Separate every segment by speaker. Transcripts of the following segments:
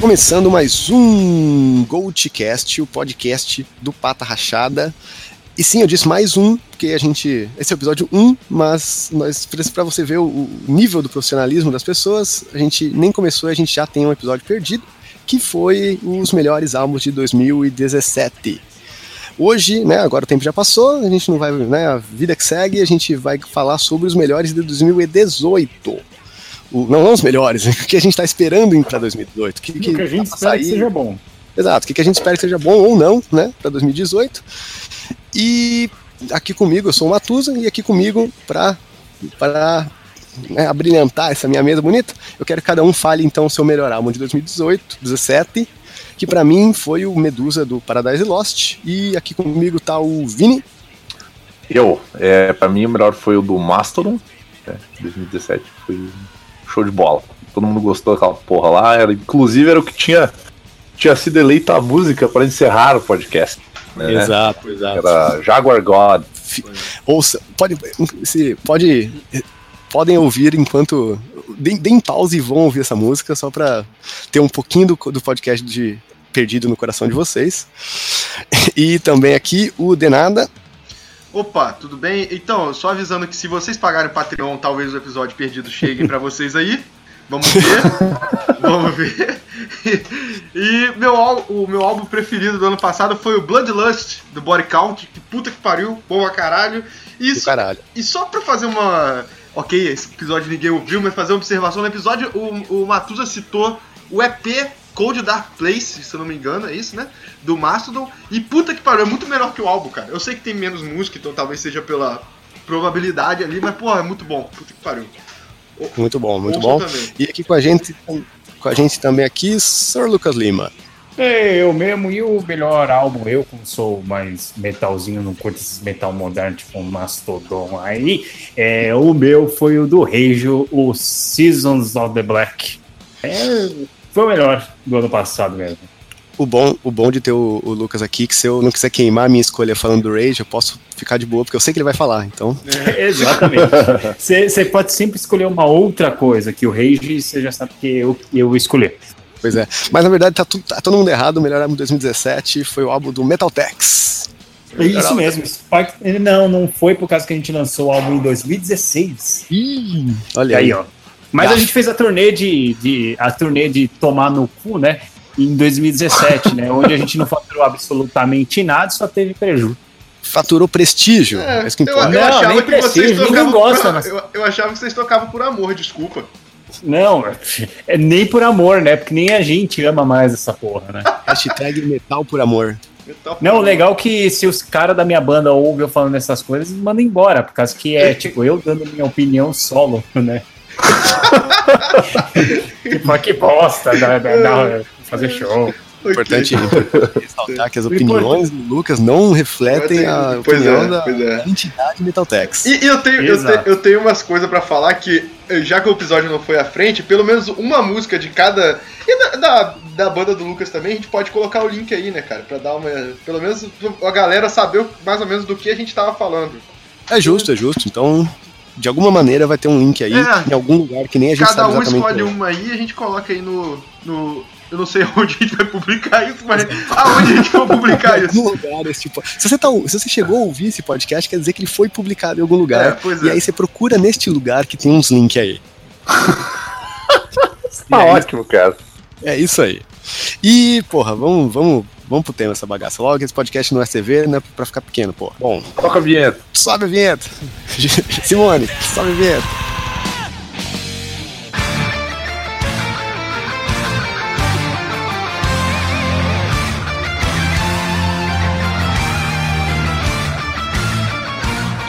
Speaker 1: começando mais um Goldcast, o podcast do Pata Rachada. E sim, eu disse mais um, porque a gente. Esse é o episódio 1, mas nós para você ver o, nível do profissionalismo das pessoas, a gente nem começou a gente já tem um episódio perdido, que foi os melhores álbuns de 2017. Hoje, né, agora o tempo já passou, a gente não vai, né, a vida que segue, a gente vai falar sobre os melhores de 2018 o, não, não os melhores, o que a gente está esperando para 2018.
Speaker 2: Que, que, o que a gente espera sair. que seja bom.
Speaker 1: Exato, o que, que a gente espera que seja bom ou não, né, para 2018. E aqui comigo, eu sou o Matusa, e aqui comigo, para né, abrilhantar essa minha mesa bonita, eu quero que cada um fale então o seu melhor álbum de 2018, 17, que para mim foi o Medusa do Paradise Lost, e aqui comigo tá o Vini.
Speaker 3: Eu, é, para mim o melhor foi o do Mastodon, né, 2017, foi show de bola. Todo mundo gostou daquela porra lá. Era, inclusive era o que tinha, tinha sido eleita a música para encerrar o podcast.
Speaker 1: Né? Exato, exato.
Speaker 3: Era Jaguar God.
Speaker 1: Ouça, pode, se, pode, podem ouvir enquanto. Deem, pausa e vão ouvir essa música só para ter um pouquinho do, do podcast de Perdido no Coração de vocês. E também aqui o Denada
Speaker 4: Opa, tudo bem? Então, só avisando que se vocês pagarem o Patreon, talvez o episódio perdido chegue para vocês aí. Vamos ver. Vamos ver. E, meu, o meu álbum preferido do ano passado foi o Bloodlust, do Body Count. Que puta que pariu, boa caralho. E,
Speaker 1: caralho.
Speaker 4: e só pra fazer uma. Ok, esse episódio ninguém ouviu, mas fazer uma observação no episódio, o, o Matusa citou o EP Cold Dark Place, se eu não me engano, é isso, né? Do Mastodon. E puta que pariu, é muito melhor que o álbum, cara. Eu sei que tem menos música, então talvez seja pela probabilidade ali, mas porra, é muito bom. Puta que pariu.
Speaker 1: Muito bom, muito bom. Também. E aqui com a gente, com a gente também aqui, Sir Lucas Lima.
Speaker 2: É, eu mesmo, e o melhor álbum, eu como sou mais metalzinho, não curto esses metal moderno, tipo um Mastodon aí, é, o meu foi o do Reijo, o Seasons of the Black. É foi o melhor do ano passado mesmo.
Speaker 1: O bom, o bom de ter o, o, Lucas aqui, que se eu não quiser queimar a minha escolha falando do Rage, eu posso ficar de boa, porque eu sei que ele vai falar, então.
Speaker 2: É, exatamente. Você pode sempre escolher uma outra coisa, que o Rage você já sabe que eu, eu escolhi.
Speaker 1: Pois é. Mas na verdade tá, tudo, tá todo mundo errado. O melhor álbum de 2017 foi o álbum do Metal Tex.
Speaker 2: É isso mesmo. Não, não foi por causa que a gente lançou o álbum em 2016.
Speaker 1: Ih, olha aí. aí ó.
Speaker 2: Mas a gente fez a turnê de, de, a turnê de tomar no cu, né? Em 2017, né? Onde a gente não faturou absolutamente nada, só teve prejuízo.
Speaker 1: Faturou prestígio. É,
Speaker 4: é isso que eu, eu não, achava que vocês tocavam gosta, por, mas... eu, eu achava que vocês tocavam por amor, desculpa.
Speaker 2: Não, é nem por amor, né? Porque nem a gente ama mais essa porra, né?
Speaker 1: Hashtag metal por amor.
Speaker 2: Não, o legal é que se os caras da minha banda ouvem eu falando essas coisas, mandam embora, por causa que é, tipo, eu dando minha opinião solo, né? tipo, que bosta, dá, dá, dá, fazer show.
Speaker 1: Importante ressaltar que as opiniões do Lucas não refletem a opinião é, da é. entidade Metaltex.
Speaker 4: E, e eu, tenho, eu, te, eu, tenho umas coisas para falar que, já que o episódio não foi à frente, pelo menos uma música de cada. E da, da, da, banda do Lucas também, a gente pode colocar o link aí, né, cara? Pra dar uma. Pelo menos a galera saber mais ou menos do que a gente tava falando.
Speaker 1: É justo, é justo. Então, de alguma maneira vai ter um link aí é, em algum lugar que nem a gente
Speaker 4: cada
Speaker 1: sabe
Speaker 4: um escolhe uma aí e a gente coloca aí no, no eu não sei onde a gente vai publicar isso, mas aonde a gente vai publicar isso?
Speaker 1: lugar, esse tipo. Se você, tá, se você chegou a ouvir esse podcast, quer dizer que ele foi publicado em algum lugar. É, e é. aí você procura neste lugar que tem uns links aí.
Speaker 3: tá aí, ótimo, cara.
Speaker 1: É isso aí. E, porra, vamos, vamos Vamos pro tema essa bagaça. Logo, esse podcast não é CV, não é pra ficar pequeno, pô.
Speaker 3: Bom, toca a vinheta.
Speaker 1: Sobe a vinheta. Simone, sobe a vinheta.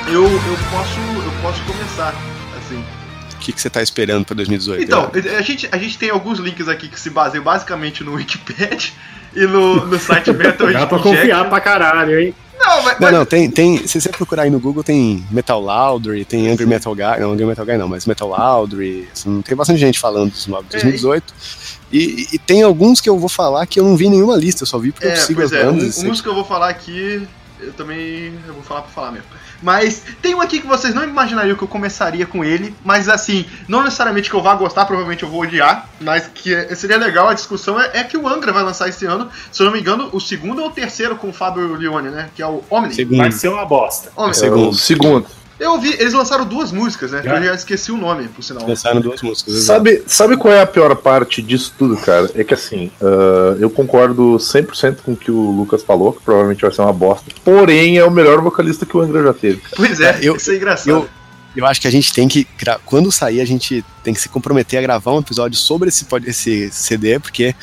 Speaker 4: Eu, eu posso eu posso começar assim.
Speaker 1: O que, que você está esperando para 2018?
Speaker 4: Então, a gente, a gente tem alguns links aqui que se baseiam basicamente no Wikipedia e no, no site Metal
Speaker 2: Dá pra confiar pra caralho, hein?
Speaker 1: Não, mas, não, não, tem, tem. Se você procurar aí no Google, tem Metal Laundry, tem Angry Metal Guy. Não, Angry Metal Guy não, mas Metal Laundry. Assim, tem bastante gente falando dos novos de 2018. É. E, e, tem alguns que eu vou falar que eu não vi nenhuma lista, eu só vi porque é, eu sigo as
Speaker 4: é,
Speaker 1: bandas.
Speaker 4: Um, uns que eu vou falar aqui, eu também eu vou falar pra falar mesmo. Mas tem um aqui que vocês não imaginariam que eu começaria com ele, mas assim, não necessariamente que eu vá gostar, provavelmente eu vou odiar, mas que é- seria legal a discussão é, é que o Angra vai lançar esse ano, se eu não me engano, o segundo ou o terceiro com o Fábio Leone, né? Que é o Omni.
Speaker 1: Segundo.
Speaker 2: Vai ser uma bosta.
Speaker 4: Omni.
Speaker 3: É
Speaker 1: Segundo.
Speaker 3: o segundo.
Speaker 4: Eu vi, eles lançaram duas músicas, né?
Speaker 2: Já?
Speaker 4: Eu já esqueci o nome, por sinal.
Speaker 1: Lançaram duas músicas.
Speaker 3: Sabe, sabe qual é a pior parte disso tudo, cara? É que assim, ah, eu concordo 100% com o que o Lucas falou, que provavelmente vai ser uma bosta. Porém, é o melhor vocalista que o Angra já teve.
Speaker 4: Pois é,
Speaker 1: É, eu-
Speaker 4: isso é engraçado.
Speaker 1: eu- Eu acho que a gente tem que. Quando sair, a gente tem que se comprometer a gravar um episódio sobre esse, esse CD, porque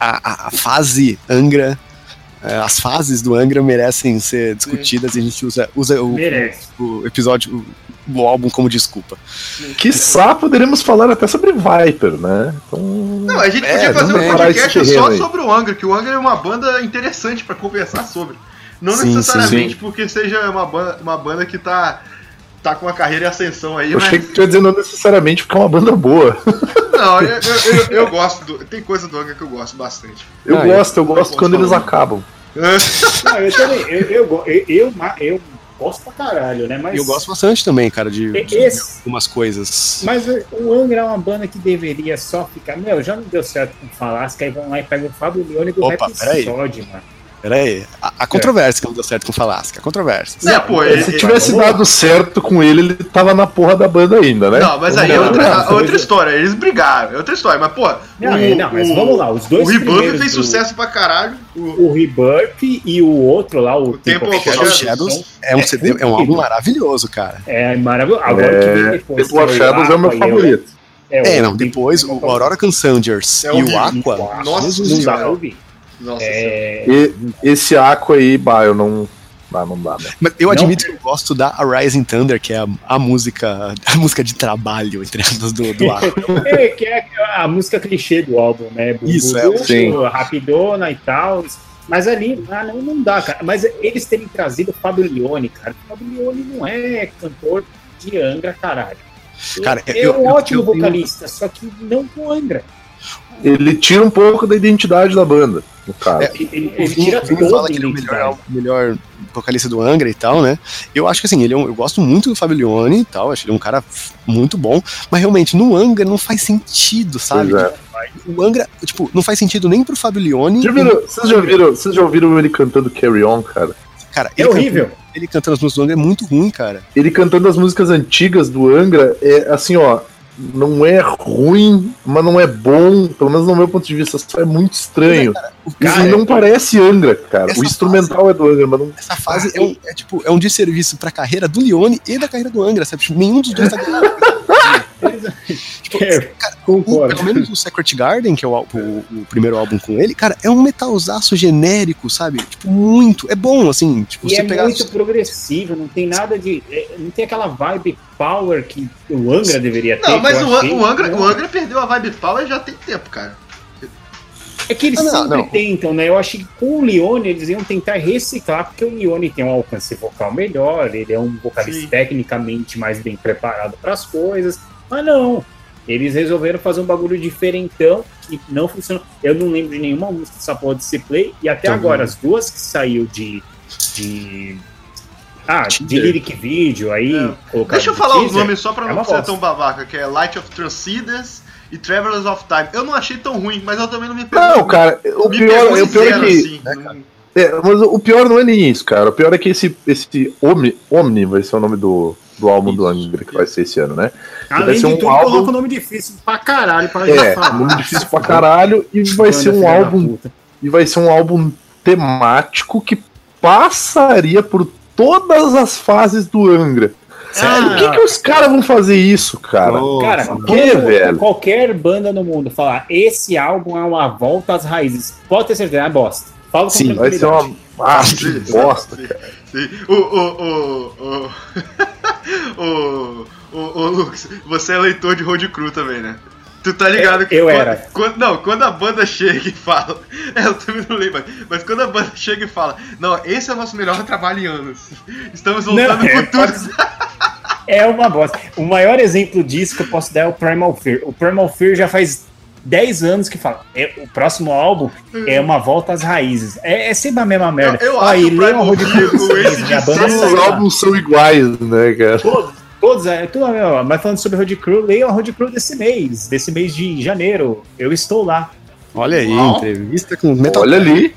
Speaker 1: a, a- a fase Angra. Eh, As fases do Angra merecem ser discutidas e a gente usa, usa o, o episódio, o, o álbum como desculpa.
Speaker 3: Quiçá poderemos falar até sobre Viper, né? Então.
Speaker 4: Não, a gente
Speaker 1: É,
Speaker 4: podia fazer um podcast só sobre o Angra, que o Angra é uma banda interessante pra conversar sobre. Não
Speaker 1: Sim,
Speaker 4: necessariamente
Speaker 3: sim,
Speaker 4: porque seja uma banda, uma banda que tá, tá com uma carreira em ascensão aí,
Speaker 3: Eu
Speaker 4: mas.
Speaker 3: achei que tu ia dizer não necessariamente porque é uma banda boa.
Speaker 4: Não, eu, eu, eu- eu gosto do. Tem coisa do Angra que eu gosto bastante.
Speaker 3: Eu
Speaker 1: Ah,
Speaker 3: gosto, eu
Speaker 4: eu
Speaker 3: gosto quando eles
Speaker 4: falar.
Speaker 3: acabam.
Speaker 2: Não, eu também. Eu, eu, eu, eu, ma- eu gosto pra caralho, né? Mas,
Speaker 1: E eu gosto bastante também, cara, de,
Speaker 2: E-
Speaker 1: de
Speaker 2: esse-
Speaker 1: algumas coisas.
Speaker 2: mas o Angra é uma banda que deveria só ficar. Meu, já não deu certo com o Falasca, aí vão lá e pegam o Fábio Leone do
Speaker 1: Opa,
Speaker 2: Rap. Sod, mano.
Speaker 1: Pera aí. A, a controvérsia que não deu certo com o Falasca. A controvérsia.
Speaker 4: É, pô, ele-
Speaker 3: Se
Speaker 4: ele-
Speaker 3: tivesse
Speaker 2: vamos lá.
Speaker 3: dado certo com ele, ele tava na porra da banda ainda, né?
Speaker 4: Não, mas aí é
Speaker 3: Vamos
Speaker 4: outra,
Speaker 3: lá.
Speaker 4: a- outra história. Eles brigaram, é outra história. Mas, pô.
Speaker 2: Não,
Speaker 4: o,
Speaker 2: é, não, mas vamos lá, os dois
Speaker 4: O Rebuff
Speaker 2: primeiros
Speaker 4: fez
Speaker 2: do-
Speaker 4: sucesso pra caralho. O,
Speaker 2: O Rebirth e o outro lá, o,
Speaker 4: O Temple of
Speaker 1: Shadow
Speaker 4: Shadows.
Speaker 1: Shadows é um, CD, é um álbum maravilhoso, cara.
Speaker 2: É maravilhoso. Agora o que vem
Speaker 3: É,
Speaker 2: depois.
Speaker 3: Temple of Shadows é o meu favorito.
Speaker 1: É, não,
Speaker 2: o-
Speaker 1: depois o Aurora Cansangers
Speaker 4: É
Speaker 1: e o Aqua.
Speaker 4: Nossa
Speaker 2: Não dá pra ouvir.
Speaker 4: Nossa
Speaker 2: É,
Speaker 3: E esse Aqua aí, bah, eu não. Ah, não dá, né?
Speaker 1: Mas eu
Speaker 2: Não.
Speaker 1: admito que eu gosto da Rising Thunder, que é a, a música a música de trabalho, entre aspas, do, do Aqua.
Speaker 2: é, que é a música clichê do álbum, né?
Speaker 1: Isso, é,
Speaker 3: sim.
Speaker 2: Rapidona e tal. Mas ali, ah, não, não dá, cara. Mas eles terem trazido o Fábio Leone, cara. O Fábio Leone não é cantor de Angra, caralho.
Speaker 1: Cara,
Speaker 2: é
Speaker 1: eu-
Speaker 2: um
Speaker 1: eu-
Speaker 2: ótimo
Speaker 1: eu
Speaker 2: vocalista, só que não com Angra.
Speaker 3: Ele tira um pouco da identidade da banda, no caso.
Speaker 1: É,
Speaker 2: Ele, ele tira toda
Speaker 1: fala
Speaker 2: a
Speaker 1: que ele é o melhor, melhor vocalista do Angra e tal, né? Eu acho que assim, ele é um- eu gosto muito do Fabio Leone e tal, acho ele um cara muito bom, mas realmente no Angra não faz sentido, sabe?
Speaker 3: É.
Speaker 1: O Angra, tipo, não faz sentido nem pro Fabio Leone.
Speaker 3: Já viram- vocês, já viram, vocês já ouviram ele cantando Carry On, cara?
Speaker 1: Cara,
Speaker 2: É
Speaker 1: ele
Speaker 2: horrível.
Speaker 1: Cantando, ele cantando as músicas do Angra é muito ruim, cara.
Speaker 3: Ele cantando as músicas antigas do Angra é assim, ó. Não é ruim, mas não é bom, pelo menos no meu ponto de vista, é muito estranho.
Speaker 1: O
Speaker 3: Isso
Speaker 1: cara,
Speaker 3: não parece Angra, cara.
Speaker 1: Essa
Speaker 3: O instrumental é do Angra, mas não.
Speaker 1: essa fase é, um, é, tipo, é um desserviço pra carreira do Leone e da carreira do Angra, sabe? Tipo, nenhum dos dois tá ganhando. tipo,
Speaker 2: É,
Speaker 1: cara, o- pelo menos o Secret Garden, que é o, o- o primeiro álbum com ele, cara, é um metalzaço genérico, sabe? Tipo, muito. É bom, assim, tipo,
Speaker 2: E
Speaker 1: você
Speaker 2: é
Speaker 1: pegar.
Speaker 2: muito progressivo, não tem nada de. é, Não tem aquela vibe power que o Angra deveria ter.
Speaker 4: Não, mas o,
Speaker 2: achei.
Speaker 4: o, Angra,
Speaker 2: Não.
Speaker 4: o Angra perdeu a vibe power já tem tempo, cara.
Speaker 2: É que eles
Speaker 1: Ah, não,
Speaker 2: sempre
Speaker 1: não.
Speaker 2: tentam, né? Eu acho que com o Leone eles iam tentar reciclar, porque o Leone tem um alcance vocal melhor, ele é um vocalista
Speaker 4: Sim.
Speaker 2: tecnicamente mais bem preparado para as coisas. Mas não. Eles resolveram fazer um bagulho diferentão que não funcionou. Eu não lembro de nenhuma música dessa porra de play e até
Speaker 1: Também.
Speaker 2: agora as duas que saiu de. de ah, de lyric video aí.
Speaker 4: É. Deixa eu falar os
Speaker 2: teaser.
Speaker 4: nomes só pra
Speaker 2: é
Speaker 4: não
Speaker 2: uma
Speaker 4: ser tão babaca, que é Light of Transcendence e Travelers of Time. Eu não achei tão ruim, mas eu também não me pegou.
Speaker 3: Não, cara, o
Speaker 4: me
Speaker 3: pior, o pior é que.
Speaker 4: assim. Não-
Speaker 3: É, mas o pior não é nem isso, cara. O pior é que esse, esse Omni, Omni vai ser o nome do, do álbum do Angra que vai ser esse ano, né? vai
Speaker 2: Além
Speaker 3: ser
Speaker 2: de
Speaker 3: um
Speaker 2: tudo,
Speaker 3: álbum-
Speaker 2: coloca o nome difícil pra caralho pra
Speaker 3: É,
Speaker 2: falar.
Speaker 3: nome difícil pra caralho e vai ser um álbum e vai ser um álbum temático que passaria por todas as fases do Angra.
Speaker 2: Sério?
Speaker 3: Por que, que os caras vão fazer isso, cara?
Speaker 1: Nossa,
Speaker 2: Cara,
Speaker 3: que, velho?
Speaker 2: qualquer banda no mundo falar esse álbum é uma volta às raízes, pode ter certeza, é bosta. Fala com
Speaker 1: Sim,
Speaker 3: Vai ser uma. Ah, bosta,
Speaker 4: Sim,
Speaker 3: cara.
Speaker 4: sim. O, o, o, o, o, o, o Lux, você é leitor de Road Crew também, né? Tu tá ligado
Speaker 2: Eu-
Speaker 4: que.
Speaker 2: eu
Speaker 4: quando-
Speaker 2: era.
Speaker 4: Quando, não, quando a banda chega e fala. É, eu também não lembro, mas quando a banda chega e fala: Não, esse é o nosso melhor trabalho em anos. Estamos voltando
Speaker 2: Não, é,
Speaker 4: com tudo.
Speaker 2: É uma bosta. O maior exemplo disso que eu posso dar é o Primal Fear. O Primal Fear já faz 10 anos que fala, é, o próximo álbum é uma volta às raízes. É, é sempre a mesma merda.
Speaker 4: Eu- eu
Speaker 2: Ó,
Speaker 4: acho
Speaker 2: e
Speaker 4: o
Speaker 3: Todos os álbuns são iguais, né, cara?
Speaker 2: Todos, todos, é tudo a mesma. Mas falando sobre Road Crew, leiam a Road Crew desse mês, desse mês de janeiro. Eu estou lá.
Speaker 1: Olha aí,
Speaker 4: Uau.
Speaker 1: entrevista com Metal
Speaker 3: Olha ali.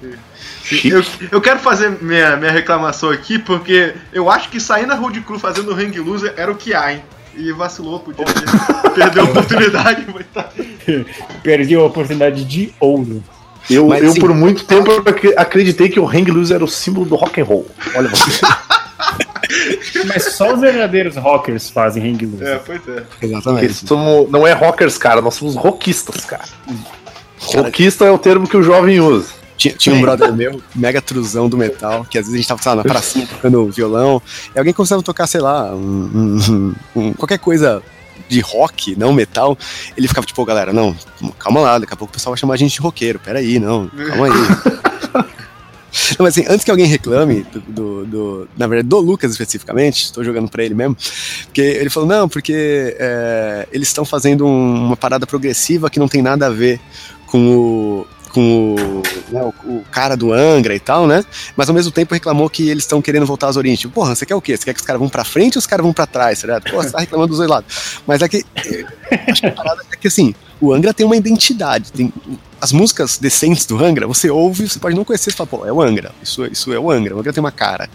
Speaker 4: Eu, eu quero fazer minha, minha reclamação aqui, porque eu acho que sair na Road Crew fazendo Hang Loser era o que há, hein? E vacilou, podia ter, perdeu a oportunidade, mas tá.
Speaker 2: Perdi a oportunidade de ouro.
Speaker 3: Eu,
Speaker 1: Mas,
Speaker 3: eu por muito tempo ac- acreditei que o Hang Loose era o símbolo do rock and roll. Olha você.
Speaker 2: Mas só os verdadeiros rockers fazem hang loose.
Speaker 4: É, pois é.
Speaker 1: Exatamente.
Speaker 3: somos- não é rockers, cara, nós somos rockistas, cara.
Speaker 1: Cara,
Speaker 3: Rockista é o termo que o jovem usa.
Speaker 1: Tinha, tinha um brother meu, mega truzão do metal, que às vezes a gente tava, sei lá, na pracinha tocando violão, e alguém começava a tocar, sei lá, um- um- um- qualquer coisa de rock, não metal, ele ficava tipo, "Ô, galera, não, calma lá, daqui a pouco o pessoal vai chamar a gente de roqueiro, peraí, não, calma aí. Não, mas assim, antes que alguém reclame do, do- do- na verdade, do Lucas especificamente, estou jogando pra ele mesmo, porque ele falou, não, porque é, eles estão fazendo um- uma parada progressiva que não tem nada a ver com o, com o, né, o, o cara do Angra e tal, né? Mas ao mesmo tempo reclamou que eles estão querendo voltar às origens. Tipo, porra, você quer o quê? Você quer que os caras vão pra frente ou os caras vão pra trás, certo? Pô, você tá reclamando dos dois lados. Mas é que. Acho que a parada é que assim, o Angra tem uma identidade. Tem, as músicas decentes do Angra, você ouve, você pode não conhecer e fala, pô, é o Angra. Isso, isso é o Angra. O Angra tem uma cara.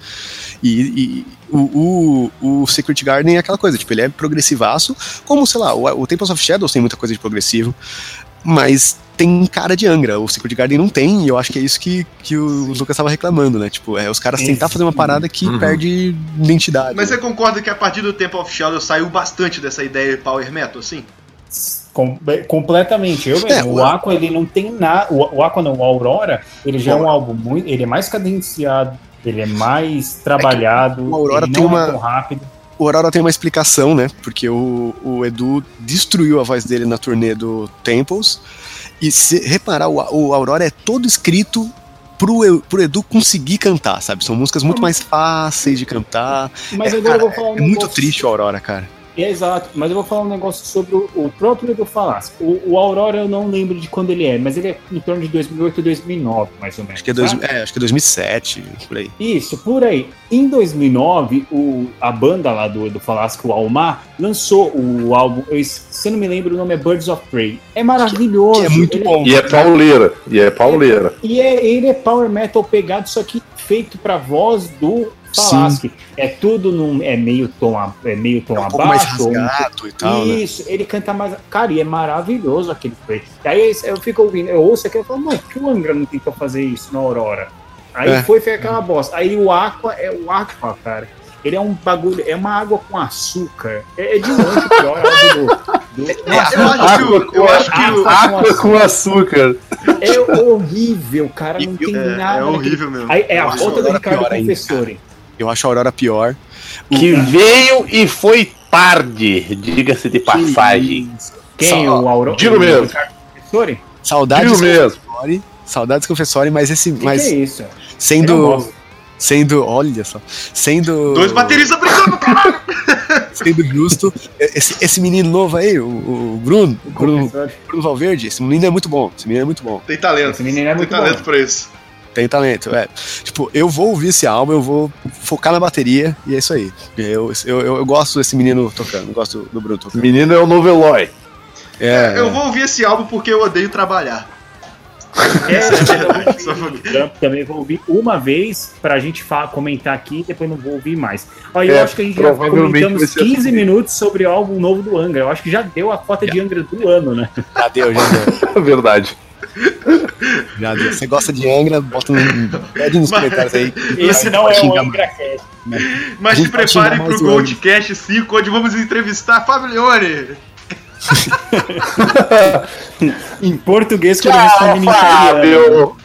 Speaker 1: E, e o, o, o Secret Garden é aquela coisa, tipo, ele é progressivaço, como, sei lá, o, o Temples of Shadows tem muita coisa de progressivo, mas tem cara de Angra. O Secret Garden não tem, e eu acho que é isso que, que o Lucas estava reclamando, né? Tipo, é os caras tentar fazer uma parada que
Speaker 3: Uhum.
Speaker 1: perde identidade.
Speaker 4: Mas
Speaker 1: né?
Speaker 4: você concorda que a partir do Temple of Shadow saiu bastante dessa ideia de power metal, assim?
Speaker 2: Com- completamente. Eu
Speaker 1: É,
Speaker 2: mesmo.
Speaker 1: o-
Speaker 2: o Aqua, ele não tem nada. O, o Aqua não, o Aurora, ele já é um álbum muito. Ele é mais cadenciado, ele é mais trabalhado.
Speaker 1: o Aurora
Speaker 2: ele
Speaker 1: tem
Speaker 2: não
Speaker 1: uma-
Speaker 2: é tão rápido.
Speaker 1: O Aurora tem uma explicação, né? Porque o, o Edu destruiu a voz dele na turnê do Temples. E se reparar, o, o Aurora é todo escrito pro, pro Edu conseguir cantar, sabe? São músicas muito mais fáceis de cantar.
Speaker 2: Mas
Speaker 1: É,
Speaker 2: agora
Speaker 1: cara,
Speaker 2: eu vou falar um
Speaker 1: É muito triste o Aurora, cara.
Speaker 2: É, exato, mas eu vou falar um negócio sobre o, o próprio Edu Falasco. O, o Aurora eu não lembro de quando ele é, mas ele é em torno de 2008 e 2009, mais ou menos.
Speaker 1: Acho que é, dois, é, acho que é 2007, por aí.
Speaker 2: Isso, por aí. Em 2009, o, a banda lá do Edu Falasco, o Almar, lançou o álbum, eu, se eu não me lembro, o nome é Birds of Prey. É maravilhoso.
Speaker 1: Que é muito
Speaker 2: ele-
Speaker 1: bom.
Speaker 3: E é pauleira. E é pauleira.
Speaker 2: E é, ele é power metal pegado, só que feito pra voz do Falaschi. É tudo num, é meio tom, a- é meio tom
Speaker 1: É um pouco mais
Speaker 2: abaixo. ou um
Speaker 1: rasgado e tal, né?
Speaker 2: Isso, ele canta mais. Cara, e é maravilhoso aquele play. E aí eu fico ouvindo, eu ouço aquilo e falo, mano, que o Angra não tentou fazer isso na Aurora? Aí
Speaker 1: É.
Speaker 2: foi, foi aquela bosta. Aí o Aqua é o Aqua, cara. Ele é um bagulho, é uma água com açúcar. É, é de longe pior álbum do. do
Speaker 4: Eu acho que o. Eu acho que o.
Speaker 3: Água com açúcar.
Speaker 2: é horrível, cara. Não
Speaker 1: E-
Speaker 2: tem
Speaker 4: É,
Speaker 2: nada.
Speaker 4: é horrível mesmo.
Speaker 2: Aí é a
Speaker 1: Eu acho
Speaker 2: volta do Ricardo Confessori.
Speaker 1: Eu acho a Aurora pior.
Speaker 3: Que veio e foi tarde, diga-se de passagem.
Speaker 2: Quem?
Speaker 1: Só-
Speaker 2: o Aurora?
Speaker 3: digo mesmo.
Speaker 1: Saudades
Speaker 3: Digo mesmo.
Speaker 1: Confessori. Saudades Confessori, mas esse.
Speaker 2: O que,
Speaker 1: mas
Speaker 2: que é isso?
Speaker 1: Sendo. Sendo. Olha só. Sendo.
Speaker 4: Dois bateristas brigando, caralho!
Speaker 1: Sendo justo, esse, esse menino novo aí, o, o Bruno, o Bruno. Bruno Valverde, esse menino é muito bom. Esse menino é muito bom.
Speaker 4: Tem talento.
Speaker 2: Esse menino é
Speaker 4: Tem
Speaker 2: muito
Speaker 4: talento
Speaker 2: bom.
Speaker 4: pra isso.
Speaker 1: Tem talento, é. Tipo, eu vou ouvir esse álbum, eu vou focar na bateria e é isso aí. Eu, eu, eu, eu gosto desse menino tocando, eu gosto do Bruno tocando.
Speaker 3: Menino é o novo Eloy.
Speaker 1: É,
Speaker 4: Eu vou ouvir esse álbum porque eu odeio trabalhar.
Speaker 2: É, eu vou- ouvir o Trump também vou ouvir uma vez pra gente fa- comentar aqui, depois não vou ouvir mais. Eu
Speaker 3: É,
Speaker 2: acho que a gente já comentamos
Speaker 3: ser
Speaker 2: 15
Speaker 3: assim.
Speaker 2: minutos sobre o álbum novo do Angra. Eu acho que já deu a cota de Angra do ano, né?
Speaker 1: já deu, já deu,
Speaker 3: Verdade.
Speaker 1: já deu. Você gosta de Angra, bota um. Pede nos
Speaker 4: Mas-
Speaker 1: comentários aí.
Speaker 2: Esse não é o
Speaker 1: xingar
Speaker 2: Angra Cast.
Speaker 4: Mas
Speaker 1: A
Speaker 4: se preparem pro. Goldcast 5, onde vamos entrevistar Fábio Leone.
Speaker 2: Em português, quando
Speaker 3: Tchau,
Speaker 2: italiano.
Speaker 3: Fábio.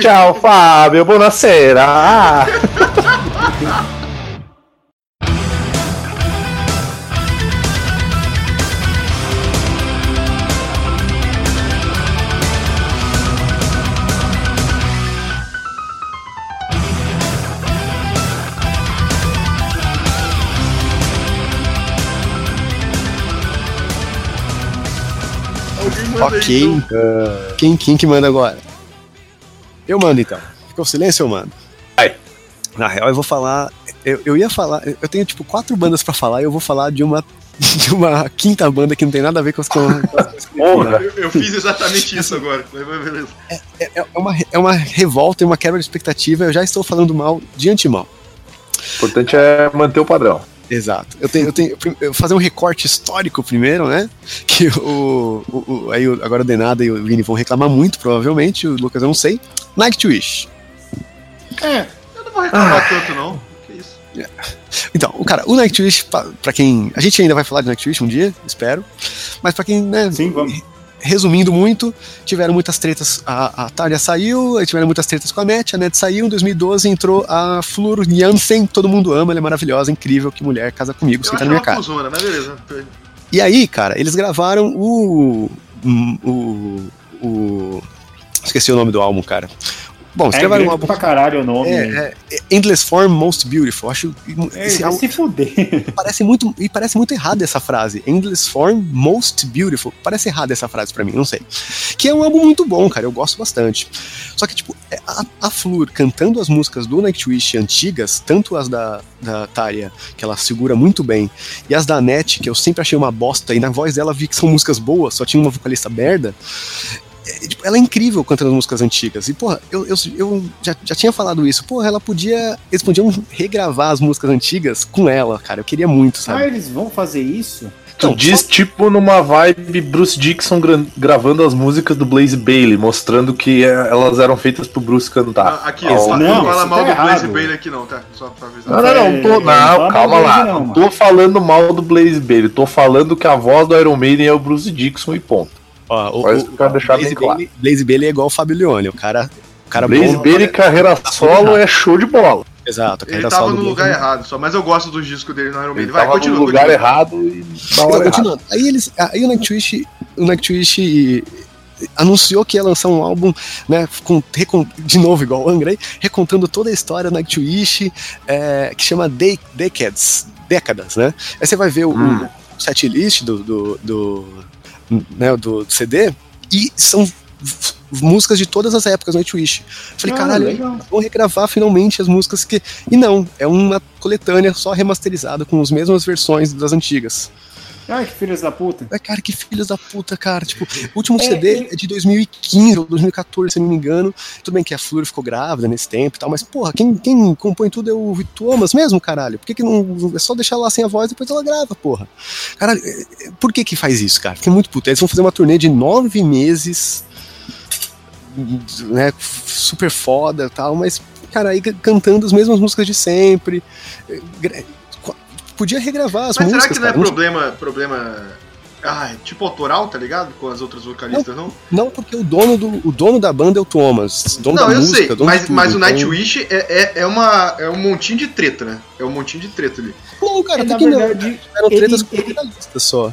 Speaker 3: Tchau, Fábio. Buonasera.
Speaker 4: Alguém
Speaker 1: Ok.
Speaker 4: então.
Speaker 1: Quem, quem que manda agora? Eu mando então. Ficou silêncio, eu mando.
Speaker 3: Vai.
Speaker 1: Na real, eu vou falar. Eu, eu ia falar. Eu tenho tipo quatro bandas pra falar e eu vou falar de uma. De uma quinta banda que não tem nada a ver com as. Com, com as
Speaker 3: Porra.
Speaker 4: Eu, eu fiz exatamente isso agora. Beleza.
Speaker 1: é, é uma, é uma revolta e uma quebra de expectativa. Eu já estou falando mal de antemão.
Speaker 3: O importante é manter o padrão.
Speaker 1: Exato. Eu tenho, eu tenho eu vou fazer um recorte histórico primeiro, né? Que o, o, o- aí o- agora o Denada e o Vini vão reclamar muito, provavelmente. O Lucas eu não sei. Nightwish.
Speaker 2: É,
Speaker 4: Eu não vou reclamar tanto, não. Que isso.
Speaker 1: Então, o cara, o Nightwish, pra, pra quem. A gente ainda vai falar de Nightwish um dia, espero. Mas pra quem, né,
Speaker 2: sim, vamos.
Speaker 1: Resumindo muito, tiveram muitas tretas. A, a saiu, tiveram muitas tretas com a Net, a Net saiu, em 2012 entrou a Flor Jansen, todo mundo ama, ela é maravilhosa, incrível, que mulher, casa comigo, senta
Speaker 4: acho
Speaker 1: na minha
Speaker 4: uma
Speaker 1: cara.
Speaker 4: cuzona, mas beleza.
Speaker 1: E aí, cara, eles gravaram o. o. o. Esqueci o nome do álbum, cara. Bom,
Speaker 2: É
Speaker 1: um
Speaker 2: grande
Speaker 1: álbum.
Speaker 2: pra caralho o nome.
Speaker 1: É, é, é Endless Form Most Beautiful. Acho
Speaker 2: É,
Speaker 1: esse álbum
Speaker 2: se fuder.
Speaker 1: parece muito e parece muito errada essa frase. Endless Form Most Beautiful. Parece errada essa frase pra mim, não sei. Que é um álbum muito bom, cara. Eu gosto bastante. Só que tipo, é, a, a Flur cantando as músicas do Nightwish antigas, tanto as da da Tária, que ela segura muito bem, e as da Net, que eu sempre achei uma bosta, e na voz dela vi que são músicas boas, só tinha uma vocalista merda. É, tipo, ela é incrível cantando as músicas antigas. E, porra, eu, eu, eu já, já tinha falado isso. Porra, ela podia. Eles podiam regravar as músicas antigas com ela, cara. Eu queria muito,
Speaker 2: Ah,
Speaker 1: sabe?
Speaker 2: eles vão fazer isso?
Speaker 3: Tu
Speaker 1: Não,
Speaker 3: diz tipo numa vibe Bruce Dixon gra- gravando as músicas do Blaze Bailey, mostrando que é, elas eram feitas pro Bruce cantar.
Speaker 4: Ah, aqui,
Speaker 3: ó,
Speaker 2: não,
Speaker 4: não, fala
Speaker 2: isso
Speaker 4: mal
Speaker 2: tá
Speaker 4: do Blaze
Speaker 2: errado.
Speaker 4: Bailey aqui não, tá? Só pra avisar.
Speaker 3: Não, não, não, tô,
Speaker 2: É,
Speaker 3: não, calma lá.
Speaker 2: não,
Speaker 3: tô falando mal do Blaze Bailey, tô falando que a voz do Iron Maiden é o Bruce Dixon e ponto.
Speaker 1: Ó, o,
Speaker 3: Mas
Speaker 1: o-
Speaker 3: deixar
Speaker 1: Blaze,
Speaker 3: bem claro.
Speaker 1: Bailey, Blaze Bailey é igual o Fábio Leone. O cara. O cara
Speaker 3: Blaze
Speaker 1: bom-
Speaker 3: Bailey carreira solo é show de bola.
Speaker 1: Exato, a
Speaker 4: Ele
Speaker 1: carreira
Speaker 4: tava
Speaker 1: solo
Speaker 4: no
Speaker 1: do
Speaker 4: lugar
Speaker 1: Blaze-
Speaker 4: errado só, mas eu gosto dos discos dele no Iron
Speaker 3: Ele
Speaker 4: Maiden. Vai,
Speaker 3: tava
Speaker 4: continua.
Speaker 3: no lugar
Speaker 4: continua.
Speaker 3: errado e
Speaker 1: Então, continuando. Aí eles. Aí o Nightwish. O Nightwish anunciou que ia lançar um álbum, né? Com, recon- de novo, igual o Angra, aí, recontando toda a história do Nightwish, é, que chama De- Decades. Décadas, né? Aí você vai ver o,
Speaker 3: Hum.
Speaker 1: o setlist do, do, do, né, do CD e são músicas de todas as épocas do Nightwish. Falei,
Speaker 2: Ah,
Speaker 1: caralho,
Speaker 2: legal.
Speaker 1: vão regravar finalmente as músicas que. E não, é uma coletânea só remasterizada com as mesmas versões das antigas.
Speaker 2: Ai, que filhos da puta.
Speaker 1: Ai, cara, que filhos da puta, cara. Tipo, o último
Speaker 2: É,
Speaker 1: CD é de 2015 ou 2014, se não me engano. Tudo bem que a Flor ficou grávida nesse tempo e tal, mas, porra, quem, quem compõe tudo é o Thomas mesmo, caralho. Por que, que não. É só deixar lá sem a voz e depois ela grava, porra. Caralho, é- é- por que que faz isso, cara? Fiquei muito puto. Eles vão fazer uma turnê de nove meses, né, super foda e tal, mas, cara, aí cantando as mesmas músicas de sempre. É, Podia regravar as
Speaker 4: Mas
Speaker 1: músicas,
Speaker 4: será que não é
Speaker 1: cara.
Speaker 4: problema, problema ah, tipo autoral, tá ligado? Com as outras vocalistas, não?
Speaker 1: Não, porque o dono, do, o dono da banda é o Thomas. Dono
Speaker 4: Não,
Speaker 1: da
Speaker 4: eu
Speaker 1: música,
Speaker 4: sei,
Speaker 1: dono
Speaker 4: mas,
Speaker 1: tudo,
Speaker 4: mas o
Speaker 1: então-
Speaker 4: Nightwish é, é, é, uma, é um montinho de treta, né? É um montinho de treta ali.
Speaker 1: Não, cara,
Speaker 2: É,
Speaker 1: até
Speaker 2: na
Speaker 1: que não.
Speaker 2: verdade,
Speaker 1: Eram
Speaker 2: ele-
Speaker 1: tretas com
Speaker 2: ele-
Speaker 1: só.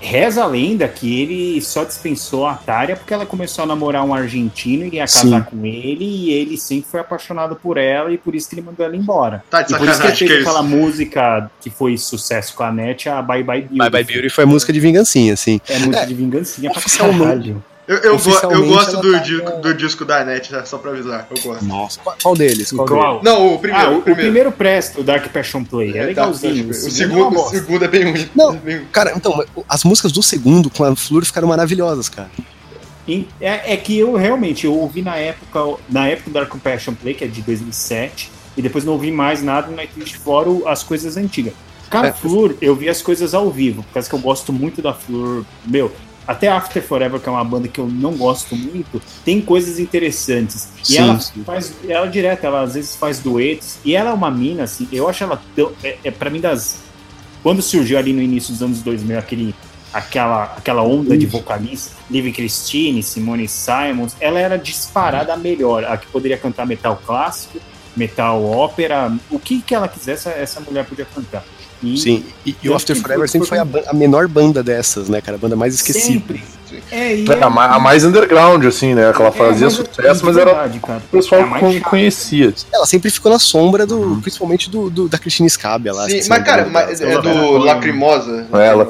Speaker 2: Reza a lenda que ele só dispensou a Tária porque ela começou a namorar um argentino e ia casar
Speaker 1: Sim.
Speaker 2: com ele, e ele sempre foi apaixonado por ela, e por isso que ele mandou ela embora.
Speaker 4: Tá de
Speaker 2: E por isso que ele fez
Speaker 4: que é isso.
Speaker 2: aquela música que foi sucesso com a net, a Bye Bye Beauty.
Speaker 1: Bye Bye Beauty foi música de vingancinha, assim.
Speaker 2: É música
Speaker 1: É,
Speaker 2: de vingancinha pra
Speaker 1: oficialmente.
Speaker 2: caralho.
Speaker 4: Eu, eu, go- eu gosto do,
Speaker 1: tá-
Speaker 4: di- do disco da NET, tá? só pra avisar. Eu gosto.
Speaker 1: Nossa. Qual, deles? Qual deles?
Speaker 2: Qual?
Speaker 4: Não, o primeiro.
Speaker 2: ah, o,
Speaker 4: o
Speaker 2: o
Speaker 4: primeiro.
Speaker 2: primeiro presta, o Dark Passion Play, é,
Speaker 4: É,
Speaker 2: legalzinho.
Speaker 4: tá,
Speaker 2: o
Speaker 4: o,
Speaker 2: segundo é
Speaker 4: o segundo é bem ruim.
Speaker 1: Não.
Speaker 4: É.
Speaker 1: Cara, então, as músicas do segundo com a Flor ficaram maravilhosas, cara.
Speaker 2: É, é que eu realmente eu ouvi na época, na época do Dark Passion Play, que é de 2007, e depois não ouvi mais nada no Nightwish fora as coisas antigas. Cara,
Speaker 1: É.
Speaker 2: Flor, eu vi as coisas ao vivo, por causa que eu gosto muito da Flor. Meu, até After Forever, que é uma banda que eu não gosto muito, tem coisas interessantes. E
Speaker 1: Sim,
Speaker 2: ela
Speaker 1: sim.
Speaker 2: faz, ela direto, ela às vezes faz duetos, e ela é uma mina, assim, eu acho ela tão. É, é para mim das. Quando surgiu ali no início dos anos 2000 aquele aquela, aquela onda de vocalista, Liv Christine, Simone Simons, ela era disparada a melhor, a que poderia cantar metal clássico, metal ópera, o que, que ela quisesse, essa mulher podia cantar. E
Speaker 1: Sim. E, e o
Speaker 2: Eu
Speaker 1: After Forever sempre foi a, a menor banda dessas, né, cara? A banda mais esquecida.
Speaker 2: sempre. É, e
Speaker 3: É, a, a mais underground, assim, né? Que ela
Speaker 2: é,
Speaker 3: fazia
Speaker 2: mas-
Speaker 3: sucesso, mas era
Speaker 2: verdade, cara.
Speaker 3: o pessoal
Speaker 2: É
Speaker 3: conhecia.
Speaker 1: Ela sempre ficou na sombra do. Principalmente do, do- da Cristina Scabia lá.
Speaker 4: Sim, mas, cara, mas é do Lacrimosa.
Speaker 3: É, ela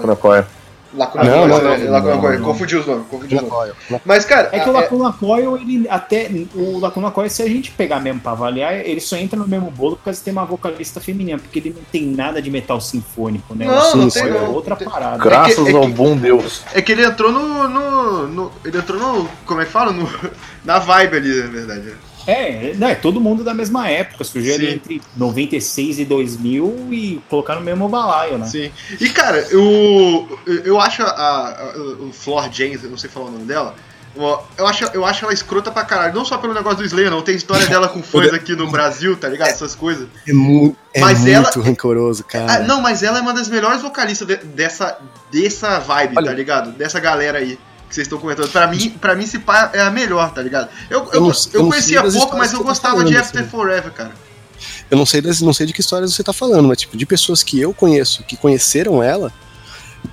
Speaker 4: Lacuna
Speaker 1: Não,
Speaker 4: Coil,
Speaker 1: não,
Speaker 4: né? Lacuna Coil, confundi os nomes, confundi os nomes.
Speaker 1: Coil.
Speaker 4: Mas, cara,
Speaker 2: É que o
Speaker 4: a-
Speaker 2: Lacuna Coil, ele até. O Lacuna Coil, se a gente pegar mesmo pra avaliar, ele só entra no mesmo bolo por causa de ter uma vocalista feminina, porque ele não tem nada de metal sinfônico, né?
Speaker 4: Não,
Speaker 2: O
Speaker 1: não
Speaker 4: tem, não.
Speaker 2: É outra
Speaker 4: Tem-
Speaker 2: parada.
Speaker 3: Graças
Speaker 4: é que-
Speaker 3: ao bom Deus.
Speaker 4: é que ele entrou no, no, no- Ele entrou no. Como é que fala? No, na vibe ali, na verdade.
Speaker 2: É, não, é todo mundo da mesma época, surgiu ali entre 96 e 2000 e colocar no mesmo balaio, né?
Speaker 4: Sim. E, cara, eu, eu acho a, a- o Flor James, eu não sei falar o nome dela. Eu acho, eu acho ela escrota pra caralho. Não só pelo negócio do Slayer, não. Tem história dela com fãs aqui no Brasil, tá ligado? Essas coisas.
Speaker 1: É, mu é
Speaker 4: Mas
Speaker 1: muito
Speaker 4: ela-
Speaker 1: rancoroso,
Speaker 4: Ah,
Speaker 1: cara.
Speaker 4: não, mas ela é uma das melhores vocalistas de- dessa, dessa vibe,
Speaker 1: Olha.
Speaker 4: tá ligado? Dessa galera aí vocês estão comentando. Pra mim, pra mim, se pá, é a melhor, tá ligado? Eu, eu,
Speaker 1: Eu
Speaker 4: eu conhecia pouco, mas eu
Speaker 1: tô
Speaker 4: gostava
Speaker 1: falando,
Speaker 4: de After
Speaker 1: assim.
Speaker 4: Forever, cara.
Speaker 1: Eu não sei, das, não sei de que histórias você tá falando, mas tipo, de pessoas que eu conheço, que conheceram ela,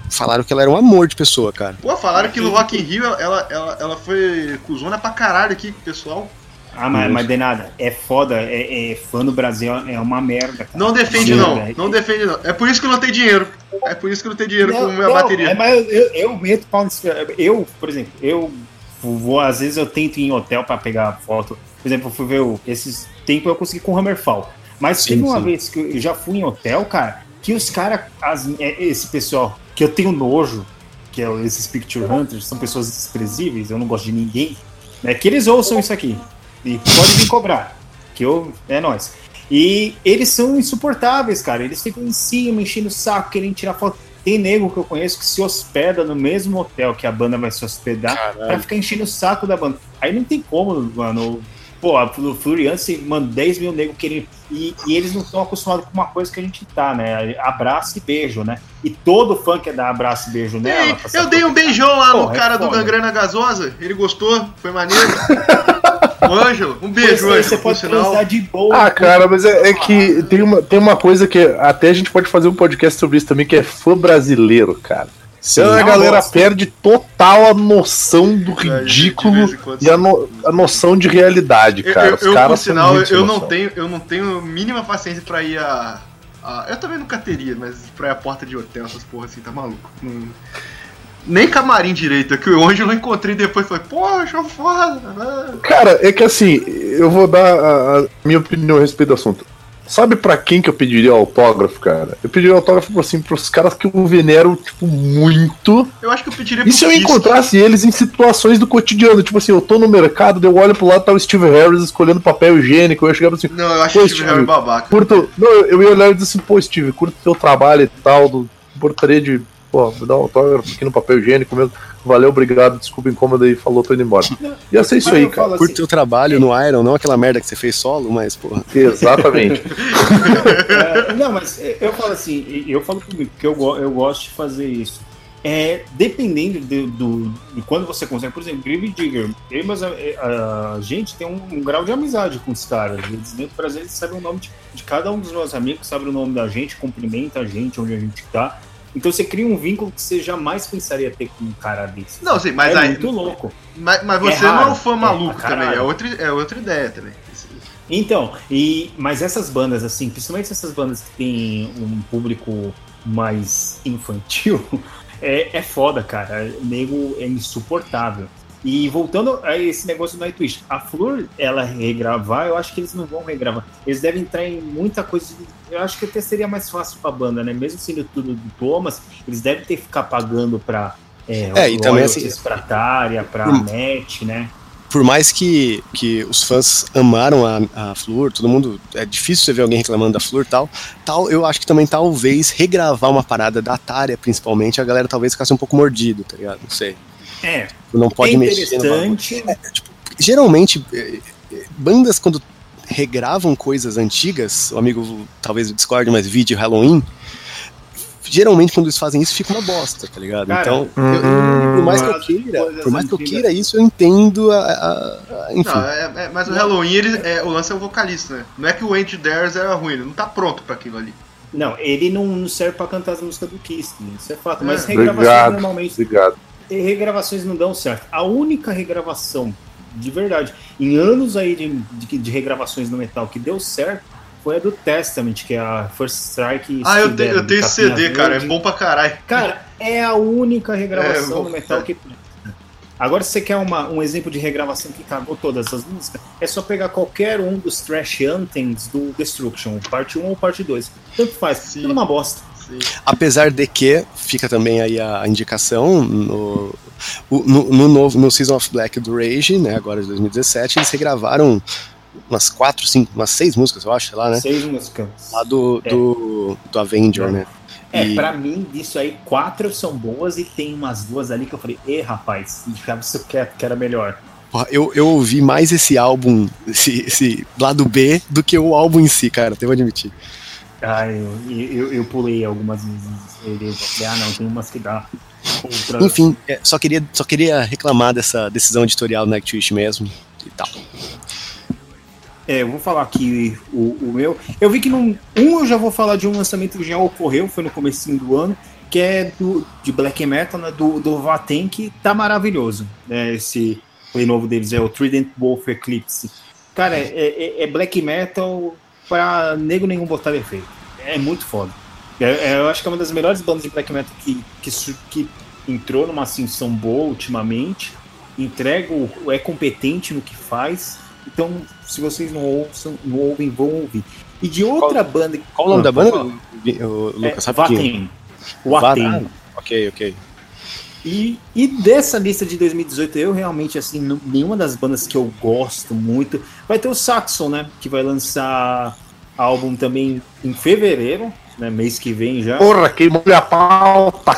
Speaker 1: falaram que ela era um amor de pessoa, cara.
Speaker 4: Pô, falaram que no Rock in Rio ela, ela, ela foi cuzona pra caralho aqui com o pessoal.
Speaker 2: Ah, mas, mas de nada, é foda, é, é fã do Brasil, é uma merda, cara.
Speaker 4: Não defende, não.
Speaker 2: velho.
Speaker 4: não defende, não. É por isso que eu não tenho dinheiro. É por isso que eu não tenho dinheiro com a minha
Speaker 2: não,
Speaker 4: bateria.
Speaker 2: é, mas eu, eu meto pau nesse. Eu, por exemplo, eu vou, às vezes eu tento ir em hotel pra pegar foto. Por exemplo, eu fui ver o, esses tempos eu consegui com o Hammerfall. Mas
Speaker 1: Sim,
Speaker 2: teve uma
Speaker 1: sim.
Speaker 2: vez que eu já fui em hotel, cara, que os caras, esse pessoal que eu tenho nojo, que é esses Picture Hunters, são pessoas desprezíveis, eu não gosto de ninguém, né? Que eles ouçam isso aqui. E pode vir cobrar. Que eu. É nóis. E eles são insuportáveis, cara. Eles ficam em cima, enchendo o saco, querendo tirar foto. Tem nego que eu conheço que se hospeda no mesmo hotel que a banda vai se hospedar pra ficar enchendo o saco da banda. Aí não tem como, mano. Pô, no Floriança, mano, 10 mil negros querendo. E, e eles não estão acostumados com uma coisa que a gente tá, né? Abraço e beijo, né? E todo fã quer dar abraço e beijo nela.
Speaker 4: Ei, eu dei um beijão lá no
Speaker 2: Porra, é
Speaker 4: cara do
Speaker 2: foda.
Speaker 4: Gangrena Gasosa. Ele gostou, foi maneiro. o Ângelo, um beijo,
Speaker 2: é,
Speaker 4: Ângelo,
Speaker 2: Você
Speaker 4: por
Speaker 2: pode
Speaker 4: sinal.
Speaker 2: transar de boa.
Speaker 3: Ah, cara, mas é, é que tem uma, tem uma coisa que até a gente pode fazer um podcast sobre isso também, que é fã brasileiro, cara.
Speaker 1: Sim,
Speaker 3: Então a galera
Speaker 2: gosto.
Speaker 3: perde total a noção do
Speaker 4: É,
Speaker 3: ridículo
Speaker 4: quando
Speaker 3: e a, no- a noção de realidade,
Speaker 4: Eu,
Speaker 3: cara.
Speaker 4: eu,
Speaker 3: Os
Speaker 4: eu, por
Speaker 3: caras são
Speaker 4: sinal, eu, eu não tenho, eu não tenho mínima paciência pra ir a, a- Eu também nunca teria, mas pra ir a porta de hotel, essas porra assim, tá maluco. Não- nem camarim direito, é que o Ângelo eu encontrei depois e falei, poxa, foda. né?
Speaker 3: Cara, é que assim, eu vou dar a, a minha opinião a respeito do assunto. Sabe pra quem que eu pediria autógrafo, cara? Eu pediria autógrafo assim, pros caras que eu venero, tipo, muito.
Speaker 4: Eu acho que eu pediria
Speaker 3: E se eu encontrasse eles em situações do cotidiano? Tipo assim, eu tô no mercado, eu olho pro lado, tá o Steve Harris escolhendo papel higiênico, eu ia chegar assim,
Speaker 4: Não, eu acho que Steve
Speaker 3: Steve,
Speaker 4: Harry babaca.
Speaker 3: curto. Não, eu ia olhar e dizer assim, pô, Steve, curto teu trabalho e tal, do, gostaria de, pô, me dar um autógrafo aqui no papel higiênico mesmo. Valeu, obrigado, desculpa o incômodo aí, falou, tô indo embora. Ia ser isso
Speaker 2: Mas
Speaker 3: aí, cara.
Speaker 1: Curte
Speaker 2: assim,
Speaker 1: teu trabalho no Iron, não aquela merda que você fez solo, mas, porra.
Speaker 3: Exatamente.
Speaker 2: É, não, mas eu falo assim, eu falo comigo, porque eu, eu gosto de fazer isso. É, dependendo de, do, de quando você consegue, por exemplo, Grave Digger, eu e meus am- eh, a, gente tem um, um grau de amizade com os caras. Eles dentro do Brasil eles sabem o nome de, de cada um dos meus amigos, sabem o nome da gente, cumprimenta a gente onde a gente tá. Então você cria um vínculo que você jamais pensaria ter com um cara desse.
Speaker 4: Não, sim, mas
Speaker 2: é
Speaker 4: aí.
Speaker 2: muito louco.
Speaker 4: Mas, mas você
Speaker 2: É
Speaker 4: não é um fã
Speaker 2: é
Speaker 4: maluco
Speaker 2: pra
Speaker 4: também, é outra, é outra ideia também.
Speaker 2: Então, e, mas essas bandas, assim, principalmente essas bandas que têm um público mais infantil, é, é foda, cara. O nego é insuportável. E voltando a esse negócio do Nightwish, a Flor, ela regravar, eu acho que eles não vão regravar. Eles devem entrar em muita coisa. Eu acho que até seria mais fácil pra banda, né? Mesmo sendo tudo do Thomas, eles devem ter que ficar pagando pra. É,
Speaker 1: É, e também, assim,
Speaker 2: pra Tária, pra
Speaker 1: Hum.
Speaker 2: NET, né?
Speaker 1: Por mais que, que os fãs amaram a, a Flor, todo mundo. É difícil você ver alguém reclamando da Flor tal, tal. Eu acho que também talvez regravar uma parada da Tária, principalmente, a galera talvez ficasse um pouco mordido, tá ligado? Não sei.
Speaker 2: É,
Speaker 1: Não pode
Speaker 2: é
Speaker 1: mexer no bagulho.
Speaker 2: interessante.
Speaker 1: geralmente, eh, eh, bandas quando regravam coisas antigas, o amigo talvez discorde, mas vídeo Halloween, geralmente quando eles fazem isso fica uma bosta, tá ligado?
Speaker 2: Cara,
Speaker 1: então, eu- eu- por mais que eu queira, por mais que eu queira isso, eu entendo a, a- a- enfim.
Speaker 4: Não, é- é- mas o Halloween, ele, é, o lance é o vocalista, né? Não é que o Andy Dares era ruim, ele não tá pronto pra aquilo ali.
Speaker 2: Não, ele não não serve pra cantar as músicas do Kiss, né? isso é fato. Mas
Speaker 4: É.
Speaker 2: regravações normalmente.
Speaker 3: Obrigado.
Speaker 2: Regravações não dão certo. A única regravação, de verdade, em anos aí de, de, de regravações no metal que deu certo foi a do Testament, que é a First Strike.
Speaker 4: Ah, eu, te- eu tenho CD, cara, é
Speaker 2: verde.
Speaker 4: bom pra caralho.
Speaker 2: Cara, é a única regravação
Speaker 4: É,
Speaker 2: do metal que Agora, se você quer uma, um exemplo de regravação que cagou todas as músicas, é só pegar qualquer um dos trash anthems do Destruction, parte 1 ou parte 2. Tanto faz,
Speaker 4: Sim.
Speaker 2: tudo uma bosta.
Speaker 4: Sim.
Speaker 1: Apesar de que fica também aí a, indicação no, no, no novo no Season of Black do Rage, né, agora de 2017, eles regravaram umas quatro, cinco, umas seis músicas, eu acho, sei lá, né?
Speaker 2: Seis músicas.
Speaker 1: Lá do,
Speaker 2: É.
Speaker 1: do, do Avenger, né?
Speaker 2: É,
Speaker 1: E-
Speaker 2: pra mim, disso aí, quatro são boas e tem umas duas ali que eu falei, e rapaz, já isso que era- que era melhor.
Speaker 1: Porra, Eu, eu ouvi mais esse álbum, esse, esse lado B, do que o álbum em si, cara, devo admitir.
Speaker 2: Ah, eu, eu, eu pulei algumas vezes. Eu falei, ah, não, tem umas que dá. Outra...
Speaker 1: Enfim, é, só, queria, só queria reclamar dessa decisão editorial do Nightwish mesmo e tal.
Speaker 2: É, eu vou falar aqui o, o meu. Eu vi que num, um eu já vou falar de um lançamento que já ocorreu, foi no comecinho do ano, que é do, de black metal, né, do, do Vaten, que tá maravilhoso. Né, esse play novo deles é o Trident Wolf Eclipse. Cara, é, é- é black metal pra nego nenhum botar defeito. É muito foda. É- é- eu acho que é uma das melhores bandas de black metal que, que, que entrou numa ascensão boa ultimamente. Entrega, é competente no que faz. Então, se vocês não ouçam, não ouvem, vão ouvir. E de outra banda.
Speaker 1: Qual o nome
Speaker 2: Ah,
Speaker 1: da banda, o
Speaker 2: É,
Speaker 1: Lucas? rapidinho?
Speaker 2: Vatem.
Speaker 1: Vatem. Ok, ok.
Speaker 2: E, e dessa lista de 2018, eu realmente, assim, não- nenhuma das bandas que eu gosto muito. Vai ter o Saxon, né? Que vai lançar álbum também em fevereiro, né? Mês que vem já.
Speaker 3: Porra, queimou minha pauta.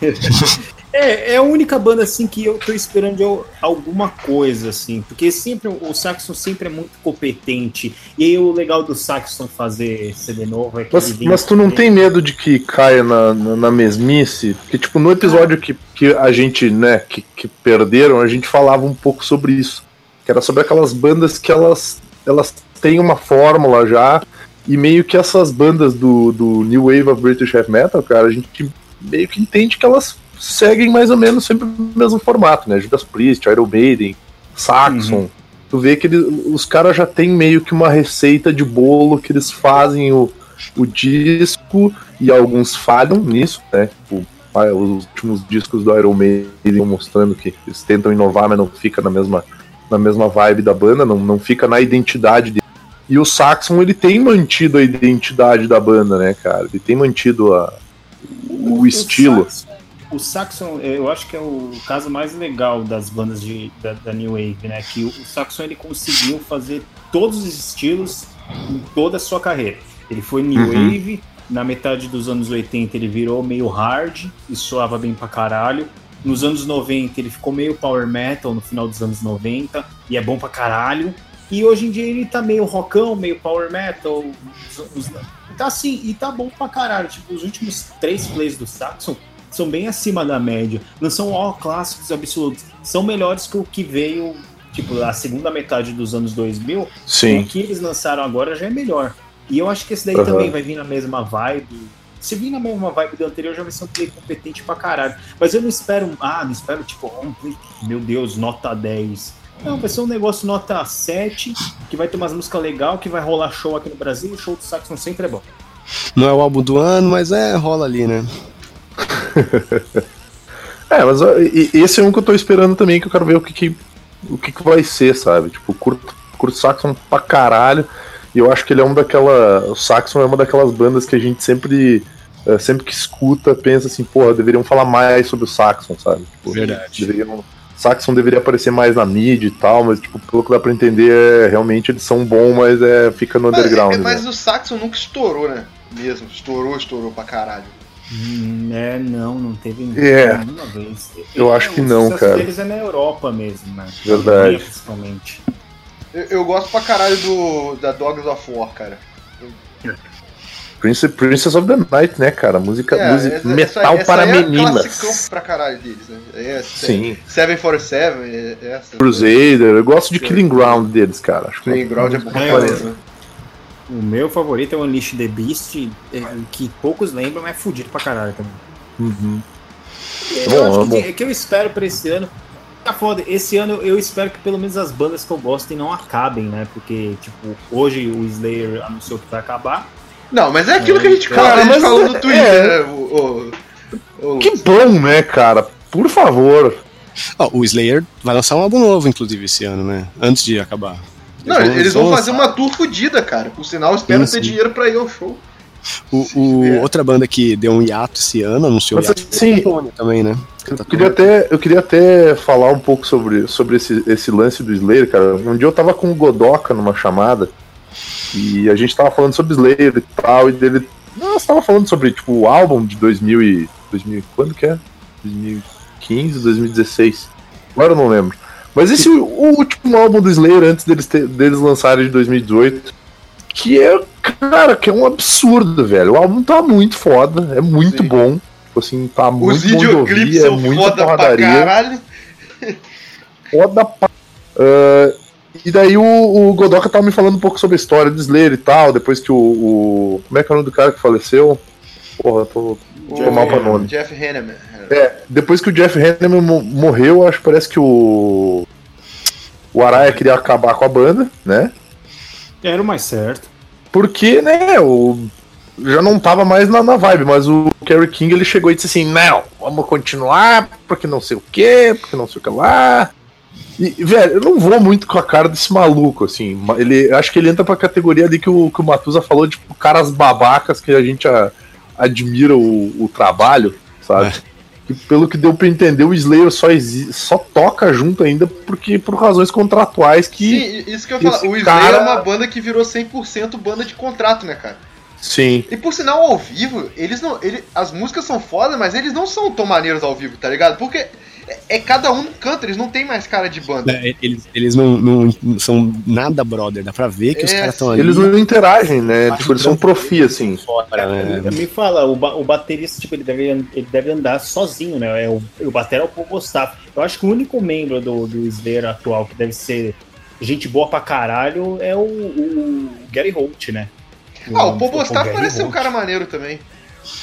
Speaker 2: É, é a única banda assim que eu tô esperando alguma coisa, assim, porque sempre o Saxon sempre é muito competente. E aí o legal do Saxon fazer CD novo é que
Speaker 3: Mas, mas tu não tem medo de que caia na, na, na mesmice? Porque, tipo, no episódio que, que a gente, né, que, que perderam, a gente falava um pouco sobre isso. Que era sobre aquelas bandas que elas, elas têm uma fórmula já, e meio que essas bandas do, do New Wave of British Heavy Metal, cara, a gente meio que entende que elas seguem mais ou menos sempre o mesmo formato, né? Judas Priest, Iron Maiden, Saxon. Tu vê que eles- os caras já têm meio que uma receita de bolo que eles fazem o, o disco e alguns falham nisso, né? Tipo, ah, os últimos discos do Iron Maiden mostrando que eles tentam inovar, mas não fica na mesma, na mesma vibe da banda, não, não fica na identidade dele. E o Saxon, ele tem mantido a identidade da banda, né, cara? Ele tem mantido a, o estilo.
Speaker 2: Saxon, o Saxon, eu acho que é o caso mais legal das bandas de, da, da New Wave, né? Que o, Saxon ele conseguiu fazer todos os estilos em toda a sua carreira. Ele foi New
Speaker 3: Uhum.
Speaker 2: Wave, na metade dos anos 80 ele virou meio hard e soava bem pra caralho. Nos anos 90 ele ficou meio power metal no final dos anos 90 e é bom pra caralho. E hoje em dia ele tá meio rockão, meio power metal. os- os- Tá assim, e tá bom pra caralho. Tipo, os últimos três plays do Saxon são bem acima da média. Não são ó clássicos absolutos. São melhores que o que veio, tipo, a segunda metade dos anos 2000.
Speaker 3: Sim.
Speaker 2: O que eles lançaram agora já é melhor. E eu acho que esse daí
Speaker 3: Aham.
Speaker 2: também vai vir na mesma vibe. Se vir na mesma vibe do anterior, já vai ser um play competente pra caralho. Mas eu não espero, ah, não espero, tipo, um play, meu Deus, nota 10. Não, vai ser um negócio nota 7, que vai ter umas músicas legais, que vai rolar show aqui no Brasil. O show do Saxon sempre é bom.
Speaker 1: Não é o álbum do ano, mas é, rola ali, né?
Speaker 3: É, mas esse é um que eu tô esperando também, que eu quero ver o que, que, o que, que vai ser, sabe? Tipo, curto, curto Saxon pra caralho. E eu acho que ele é um daquela. O Saxon é uma daquelas bandas que a gente sempre. é, sempre que escuta, pensa assim, porra, deveriam falar mais sobre o Saxon, sabe? Tipo,
Speaker 1: Verdade.
Speaker 3: Deveriam, Saxon deveria aparecer mais na mídia e tal, mas tipo, pelo que dá pra entender, é, realmente eles são bons, mas é, fica no
Speaker 4: Mas,
Speaker 3: underground.
Speaker 4: é- mas
Speaker 3: né?
Speaker 4: o Saxon nunca estourou, né? Mesmo. Estourou, estourou pra caralho.
Speaker 2: Hum, é, não, não teve
Speaker 3: É.
Speaker 2: nenhuma vez.
Speaker 3: Eu acho que
Speaker 2: o
Speaker 3: não, cara.
Speaker 2: deles é na Europa mesmo, né?
Speaker 3: Verdade.
Speaker 2: Principalmente.
Speaker 4: Eu, eu gosto pra caralho do, da Dogs of War, cara.
Speaker 3: Princess, Princess of the Night, né, cara? Música,
Speaker 4: É,
Speaker 3: música
Speaker 4: essa-
Speaker 3: metal
Speaker 4: essa-
Speaker 3: para
Speaker 4: essa
Speaker 3: meninas.
Speaker 4: É classicão pra caralho deles, né? É,
Speaker 3: Sim.
Speaker 4: 747, é, é essa.
Speaker 3: Crusader, eu gosto de Killing Ground deles, cara. Acho que
Speaker 4: Killing Ground é bom pra
Speaker 2: É? O meu favorito é o Unleash the Beast, é, que poucos lembram, mas é fudido pra caralho também.
Speaker 3: Uhum.
Speaker 2: É,
Speaker 3: bom,
Speaker 2: eu acho
Speaker 3: é
Speaker 2: que,
Speaker 3: bom.
Speaker 2: é que eu espero pra esse ano. Tá foda, esse ano eu espero que pelo menos as bandas que eu gosto não acabem, né? Porque, tipo, hoje o Slayer anunciou que vai acabar.
Speaker 4: Não, mas é aquilo
Speaker 2: É,
Speaker 4: que a gente,
Speaker 2: cara,
Speaker 4: fala, a gente
Speaker 3: mas
Speaker 4: falou
Speaker 3: é-
Speaker 4: no Twitter,
Speaker 3: é.
Speaker 4: né? O, o-
Speaker 3: Que bom, né, cara? Por favor.
Speaker 1: Ó, o Slayer vai lançar um álbum novo, inclusive, esse ano, né? Antes de acabar.
Speaker 4: Não, eles vão fazer uma tour fodida, cara. Por sinal, espero
Speaker 1: Sim,
Speaker 4: ter
Speaker 1: sim.
Speaker 4: dinheiro pra ir ao show.
Speaker 1: O, o-
Speaker 4: É.
Speaker 1: outra banda que deu um hiato esse ano, anunciou
Speaker 3: Mas,
Speaker 1: hiato, Catatonia também, né?
Speaker 3: Eu queria até, eu queria até falar um pouco sobre, sobre esse, esse lance do Slayer, cara. Um dia eu tava com o Godoka numa chamada e a gente tava falando sobre Slayer e tal, e dele. Nós tava falando sobre, tipo, o álbum de 2000 e. 2000, quando que é? 2015, 2016. Agora eu não lembro. Mas esse o, o último álbum do Slayer antes deles, ter- deles lançarem de 2018. Que é, cara, que é um absurdo, velho. O álbum tá muito foda, é muito
Speaker 4: Sim.
Speaker 3: bom. Tipo assim, tá
Speaker 4: Os
Speaker 3: muito bom de ouvir, é
Speaker 4: são
Speaker 3: muita
Speaker 4: foda pra
Speaker 3: porradaria
Speaker 4: caralho.
Speaker 3: foda pra... Ah, e daí o, o Godoka tava me falando um pouco sobre a história do Slayer e tal, depois que o, o- Como é que é o nome do cara que faleceu? Porra, tô, tô mal pra nome.
Speaker 4: Jeff Hanneman.
Speaker 3: É, depois que o Jeff Hanneman mo- morreu, acho que parece que o. O Araya queria acabar com a banda, né?
Speaker 2: Era o mais certo.
Speaker 3: Porque, né, o. Já não tava mais na, na vibe, mas o Kerry King ele chegou e disse assim: não, vamos continuar, porque não sei o que, porque não sei o que lá. E, velho, eu não vou muito com a cara desse maluco, assim. ma- Ele, acho que ele entra pra categoria ali que o, que o Matusa falou, tipo, caras babacas que a gente a- admira o, o trabalho, sabe? E pelo que deu pra entender, o Slayer só, exi- só toca junto ainda porque por razões contratuais que.
Speaker 4: Sim, isso que eu ia falar.
Speaker 3: esse
Speaker 4: O Slayer
Speaker 3: cara-
Speaker 4: é uma banda que virou 100% banda de contrato, né, cara?
Speaker 3: Sim.
Speaker 4: E por sinal, ao vivo, eles não. Ele, as músicas são foda, mas eles não são tão maneiros ao vivo, tá ligado? Porque é, é cada um canta, eles não tem mais cara de banda.
Speaker 1: É, Eles, eles não, não são nada brother, dá pra ver que os
Speaker 4: É,
Speaker 1: caras estão ali.
Speaker 3: Eles não interagem, né? Tipo, eles são profi, assim.
Speaker 1: fora, né?
Speaker 2: Me fala, o, ba- o baterista, tipo, ele deve, ele deve andar sozinho, né? É o, o batera é o Paul Gustavo. Eu acho que o único membro do, do Slayer atual que deve ser gente boa pra caralho é o, o Gary Holt, né?
Speaker 4: Ah, o Paul Gustavo parece ser um cara maneiro também.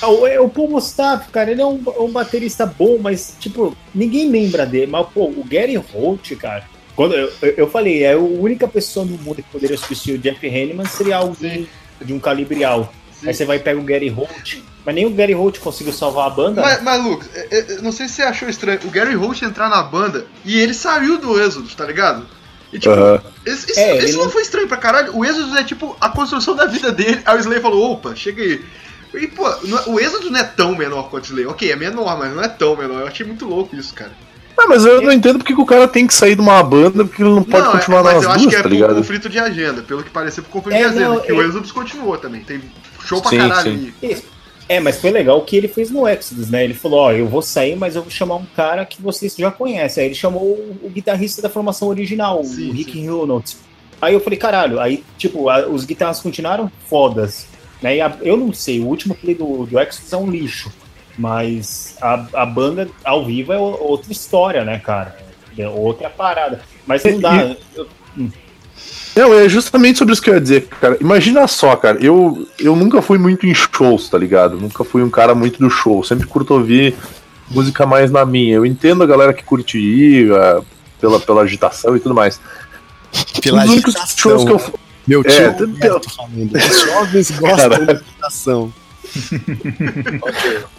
Speaker 2: Ah, O, é, o Paul Mustafa, cara, ele é um, um baterista bom, mas, tipo, ninguém lembra dele. Mas, pô, o Gary Holt, cara. Quando eu, eu, eu falei, é a única pessoa no mundo que poderia substituir o Jeff Hanneman seria alguém de um calibre alto.
Speaker 4: Sim.
Speaker 2: Aí você vai e pega o Gary Holt, mas nem o Gary Holt conseguiu salvar a banda.
Speaker 4: Mas, mas Lucas, é- é- eu não sei se você achou estranho o Gary Holt entrar na banda e ele saiu do Êxodo, tá ligado? E tipo,
Speaker 3: Aham.
Speaker 4: isso, isso-
Speaker 2: É,
Speaker 4: isso não
Speaker 2: não-
Speaker 4: foi estranho pra caralho. O Êxodo é tipo a construção da vida dele. Aí o Slayer falou: opa, chega aí. E pô, é- o Êxodo não é tão menor quanto o Slayer. Ok, é menor, mas não é tão menor. Eu achei muito louco isso, cara.
Speaker 3: Ah, mas eu não entendo porque que o cara tem que sair de uma banda porque ele não pode
Speaker 4: não,
Speaker 3: continuar
Speaker 4: é, mas
Speaker 3: nas
Speaker 4: eu acho
Speaker 3: duas,
Speaker 4: que é
Speaker 3: tá
Speaker 4: por
Speaker 3: ligado?
Speaker 4: conflito de agenda. Pelo que pareceu, por conflito
Speaker 2: É,
Speaker 4: de agenda.
Speaker 2: não,
Speaker 4: que o
Speaker 2: é-
Speaker 4: Êxodo continuou também. Tem show pra
Speaker 3: Sim,
Speaker 4: caralho
Speaker 3: sim.
Speaker 4: ali.
Speaker 2: Isso. É, mas foi legal o que ele fez no Exodus, né? Ele falou, ó, eu vou sair, mas eu vou chamar um cara que vocês já conhecem. Aí ele chamou o, o guitarrista da formação original,
Speaker 4: Sim,
Speaker 2: o Rick. Reynolds. Aí eu falei, caralho, aí, tipo, a- os guitarras continuaram fodas. Né? E a- eu não sei, o último play do, do Exodus é um lixo. Mas a, a banda ao vivo é outra história, né, cara? É outra parada. Mas não dá. eu-
Speaker 3: Não, é justamente sobre isso que eu ia dizer, cara. Imagina só, cara, eu, eu nunca fui muito em shows, tá ligado? Nunca fui um cara muito do show. Sempre curto ouvir música mais na minha. Eu entendo a galera que curte ir ah, pela, pela agitação e tudo mais.
Speaker 1: Pela
Speaker 3: um únicos
Speaker 1: agitação,
Speaker 3: shows que eu fui.
Speaker 1: Meu tio
Speaker 3: É,
Speaker 1: Roberto falando. Os jovens gostam
Speaker 3: Cara.
Speaker 1: da agitação.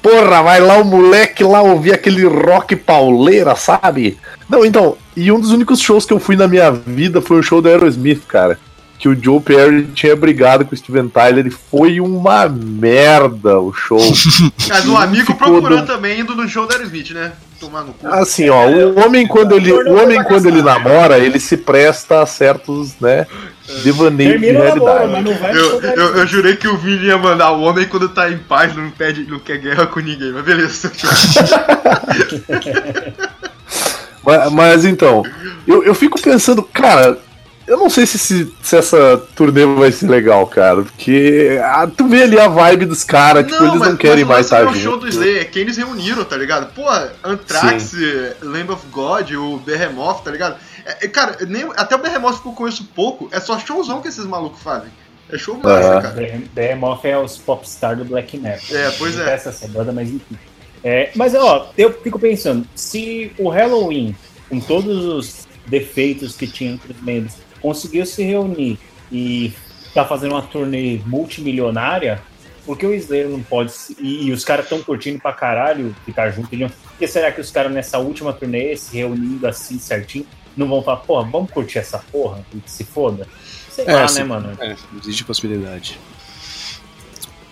Speaker 3: Porra, vai lá o moleque lá ouvir aquele rock pauleira, sabe? Não, então, e um dos únicos shows que eu fui na minha vida foi o show do Aerosmith, cara. Que o Joe Perry tinha brigado com o Steven Tyler e foi uma merda o show.
Speaker 4: Mas um amigo procurando
Speaker 3: do-
Speaker 4: também indo no show da Aerosmith, né? Tomar no cu.
Speaker 3: Assim, ó, o homem quando ele, o homem quando ele namora, ele se presta a certos, né, devaneios de
Speaker 2: namoro,
Speaker 3: realidade.
Speaker 2: no
Speaker 4: Eu, eu, eu jurei que o Vini ia mandar o homem quando tá em paz, não, pede, não quer guerra com ninguém, mas beleza.
Speaker 3: Mas, mas então, eu, eu fico pensando, cara, eu não sei se, esse- se essa turnê vai ser legal, cara, porque ah, tu vê ali a vibe dos caras, tipo, eles não querem
Speaker 4: o
Speaker 3: mais estar
Speaker 4: é o show do Slayer, é quem eles reuniram, tá ligado? Pô, Anthrax, Lamb of God, o Behemoth, tá ligado? É, é, cara, nem, até o Behemoth que eu conheço pouco, é só showzão que esses malucos fazem. É show massa, cara.
Speaker 2: Behemoth é os popstar do black metal.
Speaker 4: É, pois é.
Speaker 2: essa banda, mas enfim. É, mas ó, eu fico pensando, se o Halloween, com todos os defeitos que tinha entre os membros, conseguiu se reunir e tá fazendo uma turnê multimilionária, Por que o Slayer não pode. E, e os caras estão curtindo pra caralho ficar junto. Por que será que os caras nessa última turnê, se reunindo assim certinho, não vão falar, porra, vamos curtir essa porra e que se foda? Sei
Speaker 1: É,
Speaker 2: lá,
Speaker 1: sim.
Speaker 2: né, mano?
Speaker 1: É, existe possibilidade.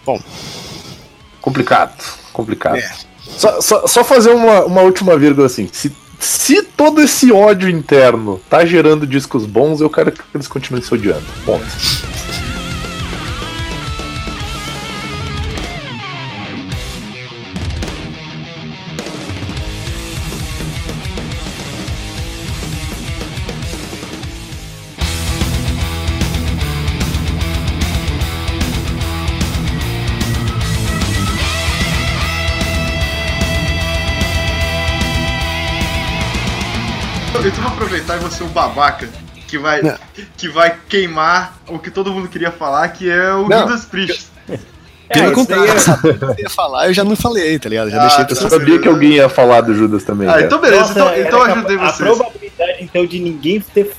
Speaker 1: Bom,
Speaker 3: Complicado, complicado.
Speaker 1: É.
Speaker 3: Só, só, só fazer uma, uma última vírgula assim. Se, se todo esse ódio interno tá gerando discos bons, eu quero que eles continuem se odiando. Ponto.
Speaker 4: Vou aproveitar e vou ser um babaca que vai,
Speaker 1: Não.
Speaker 4: que vai queimar o que todo mundo queria falar, que é o
Speaker 1: Não.
Speaker 4: Judas Priest.
Speaker 1: pelo contrário,
Speaker 2: é-
Speaker 1: sabia o que eu ia falar, eu já não falei, tá ligado? Já
Speaker 4: Ah,
Speaker 1: deixei
Speaker 4: tá.
Speaker 3: Eu sabia que alguém ia falar do Judas também.
Speaker 4: Ah,
Speaker 3: cara.
Speaker 4: então beleza,
Speaker 2: Nossa,
Speaker 4: então, então eu
Speaker 2: capa-
Speaker 4: ajudei
Speaker 2: A
Speaker 4: vocês.
Speaker 2: probabilidade, então, de ninguém ter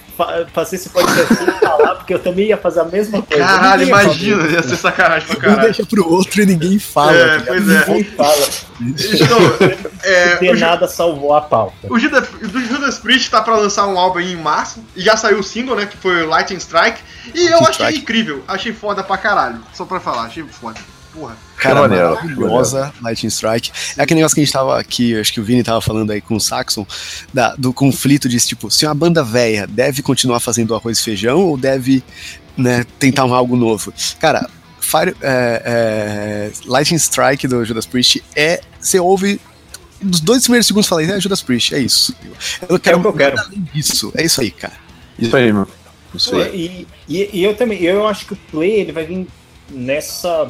Speaker 2: fazer esse podcast sem falar, porque eu também ia fazer a mesma coisa.
Speaker 4: Caralho,
Speaker 2: Ninguém
Speaker 4: imagina, ia ser sacanagem pra
Speaker 1: Um
Speaker 4: caralho.
Speaker 1: deixa pro outro e ninguém fala.
Speaker 4: É,
Speaker 1: tá
Speaker 4: pois é.
Speaker 2: Ninguém fala.
Speaker 4: Então, é, Ju-
Speaker 2: nada salvou a pauta.
Speaker 4: o Judas, do Judas Priest tá pra lançar um álbum aí em março, e já saiu o single, né, que foi o Lightning Strike, e eu achei
Speaker 1: Strike.
Speaker 4: incrível, achei foda pra caralho, só pra falar, achei foda. Porra.
Speaker 1: Cara,
Speaker 3: maneiro,
Speaker 1: maravilhosa Lightning Strike. É aquele negócio que a gente tava aqui, acho que o Vini tava falando aí com o Saxon, da- do conflito de tipo, se uma banda velha deve continuar fazendo arroz e feijão ou deve né, tentar um algo novo. Cara, Fire, é, é, Lightning Strike do Judas Priest é. Você ouve. Dos dois primeiros segundos falei, é Judas Priest, é isso. Eu quero
Speaker 2: É o que eu quero.
Speaker 1: além disso. É isso aí, cara.
Speaker 3: Isso aí, meu. Isso aí.
Speaker 2: E, e, e eu também, eu acho que o Play ele vai vir nessa.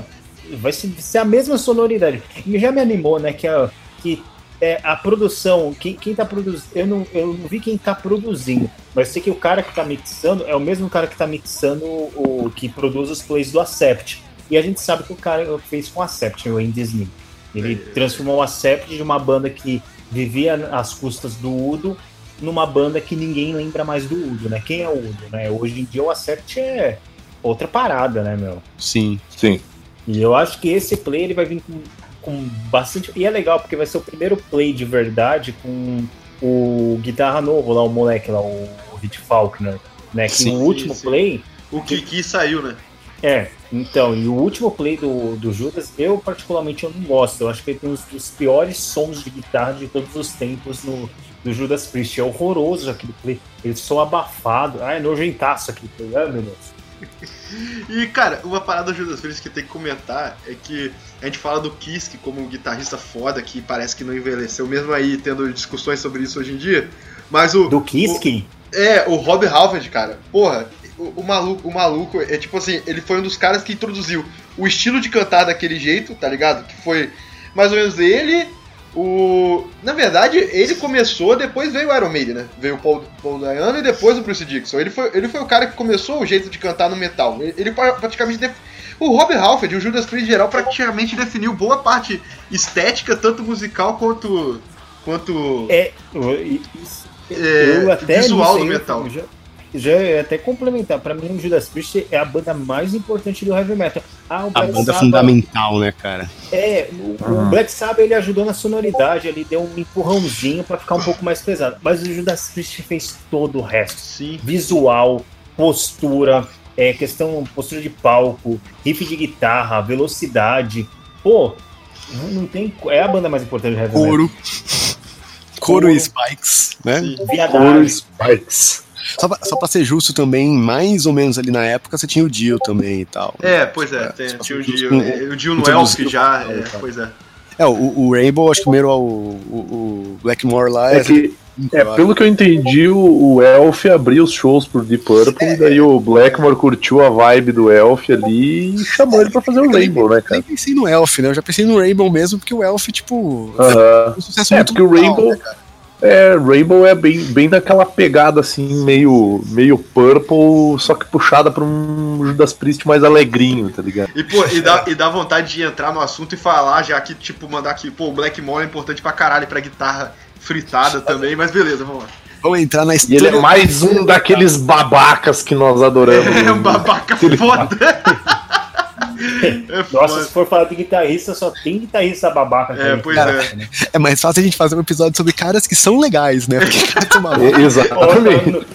Speaker 2: Vai ser, a mesma sonoridade. E já me animou, né? Que a, que é, a produção, quem, quem tá produzindo. Eu não, eu não vi quem tá produzindo, mas sei que o cara que tá mixando é o mesmo cara que tá mixando o, o que produz os plays do Acept. E a gente sabe que o cara fez com o Acept, o Andy Slim. Ele transformou o Acept de uma banda que vivia às custas do Udo numa banda que ninguém lembra mais do Udo, né? Quem é o Udo, né? Hoje em dia o Acept é outra parada, né, meu?
Speaker 1: Sim.
Speaker 3: Sim.
Speaker 2: E eu acho que esse play ele vai vir com, com bastante. E é legal, porque vai ser o primeiro play de verdade com o guitarra novo lá, o moleque lá, o Hit Faulkner. Né? Que
Speaker 1: Sim,
Speaker 2: o último
Speaker 4: sim.
Speaker 2: play.
Speaker 4: O Kiki saiu, né?
Speaker 2: É, então, e o último play do, do Judas, eu particularmente eu não gosto. Eu acho que ele tem um dos piores sons de guitarra de todos os tempos no, do Judas Priest. É horroroso aquele play. Ele soa abafado. Ah, é nojentaço aquele play. Ai, meu Deus.
Speaker 4: E, cara, uma parada do Judas Priest que tem que comentar é que a gente fala do Kiske como um guitarrista foda que parece que não envelheceu, mesmo aí tendo discussões sobre isso hoje em dia. Mas o.
Speaker 2: Do Kiski?
Speaker 4: É, o Rob Halford, cara, porra, o, o maluco, o maluco é tipo assim, ele foi um dos caras que introduziu o estilo de cantar daquele jeito, tá ligado? Que foi mais ou menos ele, o. Na verdade, ele começou, depois veio o Iron Maiden, né? Veio o Paul, Paul Dayano e depois o Bruce Dixon. Ele foi, ele foi o cara que começou o jeito de cantar no metal. Ele, ele pra- praticamente. def- O Rob Halford e o Judas Priest geral praticamente definiu boa parte estética, tanto musical quanto. quanto.
Speaker 2: É, eu- isso-
Speaker 4: É,
Speaker 2: eu até
Speaker 4: visual do metal.
Speaker 2: Já, já ia até complementar. Pra mim, o Judas Priest é a banda mais importante do heavy metal. Ah, o
Speaker 1: A
Speaker 2: Black
Speaker 1: banda
Speaker 2: Sabbath-
Speaker 1: fundamental, né, cara?
Speaker 2: É, o, o
Speaker 3: Uhum.
Speaker 2: Black Sabbath ele ajudou na sonoridade, ele deu um empurrãozinho pra ficar um pouco mais pesado. Mas o Judas Priest fez todo o resto.
Speaker 4: Sim.
Speaker 2: Visual, postura, é, questão postura de palco, riff de guitarra, velocidade. Pô, não- tem. É a banda mais importante do heavy metal.
Speaker 1: Couro. Couro e Spikes, né?
Speaker 4: Sim.
Speaker 2: Viadagem.
Speaker 3: Spikes.
Speaker 1: Só pra, só pra ser justo também, mais ou menos ali na época, você tinha o Dio também e tal.
Speaker 4: É, pois é,
Speaker 1: É,
Speaker 4: tem,
Speaker 1: tipo,
Speaker 4: tinha o
Speaker 1: assim,
Speaker 4: Dio,
Speaker 1: com-
Speaker 4: é, o Dio no Elf já, é,
Speaker 2: metal.
Speaker 4: pois é.
Speaker 1: É, o, o Rainbow, acho que primeiro o, o, o Blackmore lá
Speaker 3: É que, é, pelo que eu entendi, o, o Elf abriu os shows pro Deep Purple, e daí o Blackmore curtiu a vibe do Elf ali e chamou ele pra fazer o Rainbow, né,
Speaker 1: Nem
Speaker 3: cara?
Speaker 1: pensei no Elf, né? Eu já pensei no Rainbow mesmo, porque o Elf, tipo,
Speaker 3: Aham.
Speaker 1: um sucesso
Speaker 3: É,
Speaker 1: muito
Speaker 3: porque o
Speaker 1: local,
Speaker 3: Rainbow-
Speaker 1: né, cara?
Speaker 3: É, Rainbow é bem, bem daquela pegada assim, meio, meio Purple, só que puxada pra um Judas Priest mais alegrinho, tá ligado?
Speaker 4: E, pô, e dá, e dá vontade de entrar no assunto e falar, já que, tipo, mandar aqui, pô, o Blackmore é importante pra caralho pra guitarra fritada também, mas beleza, vamos lá.
Speaker 1: Vamos entrar na
Speaker 3: E ele
Speaker 1: história.
Speaker 3: é mais um daqueles babacas que nós adoramos.
Speaker 4: É um babaca foda. É
Speaker 2: Nossa,
Speaker 4: foda.
Speaker 2: se for falar de guitarrista, só tem guitarrista babaca.
Speaker 4: É, pois
Speaker 1: Cara,
Speaker 4: é.
Speaker 1: É mais fácil a gente fazer um episódio sobre caras que são legais, né? Porque caras são malucos.
Speaker 3: É, Exatamente.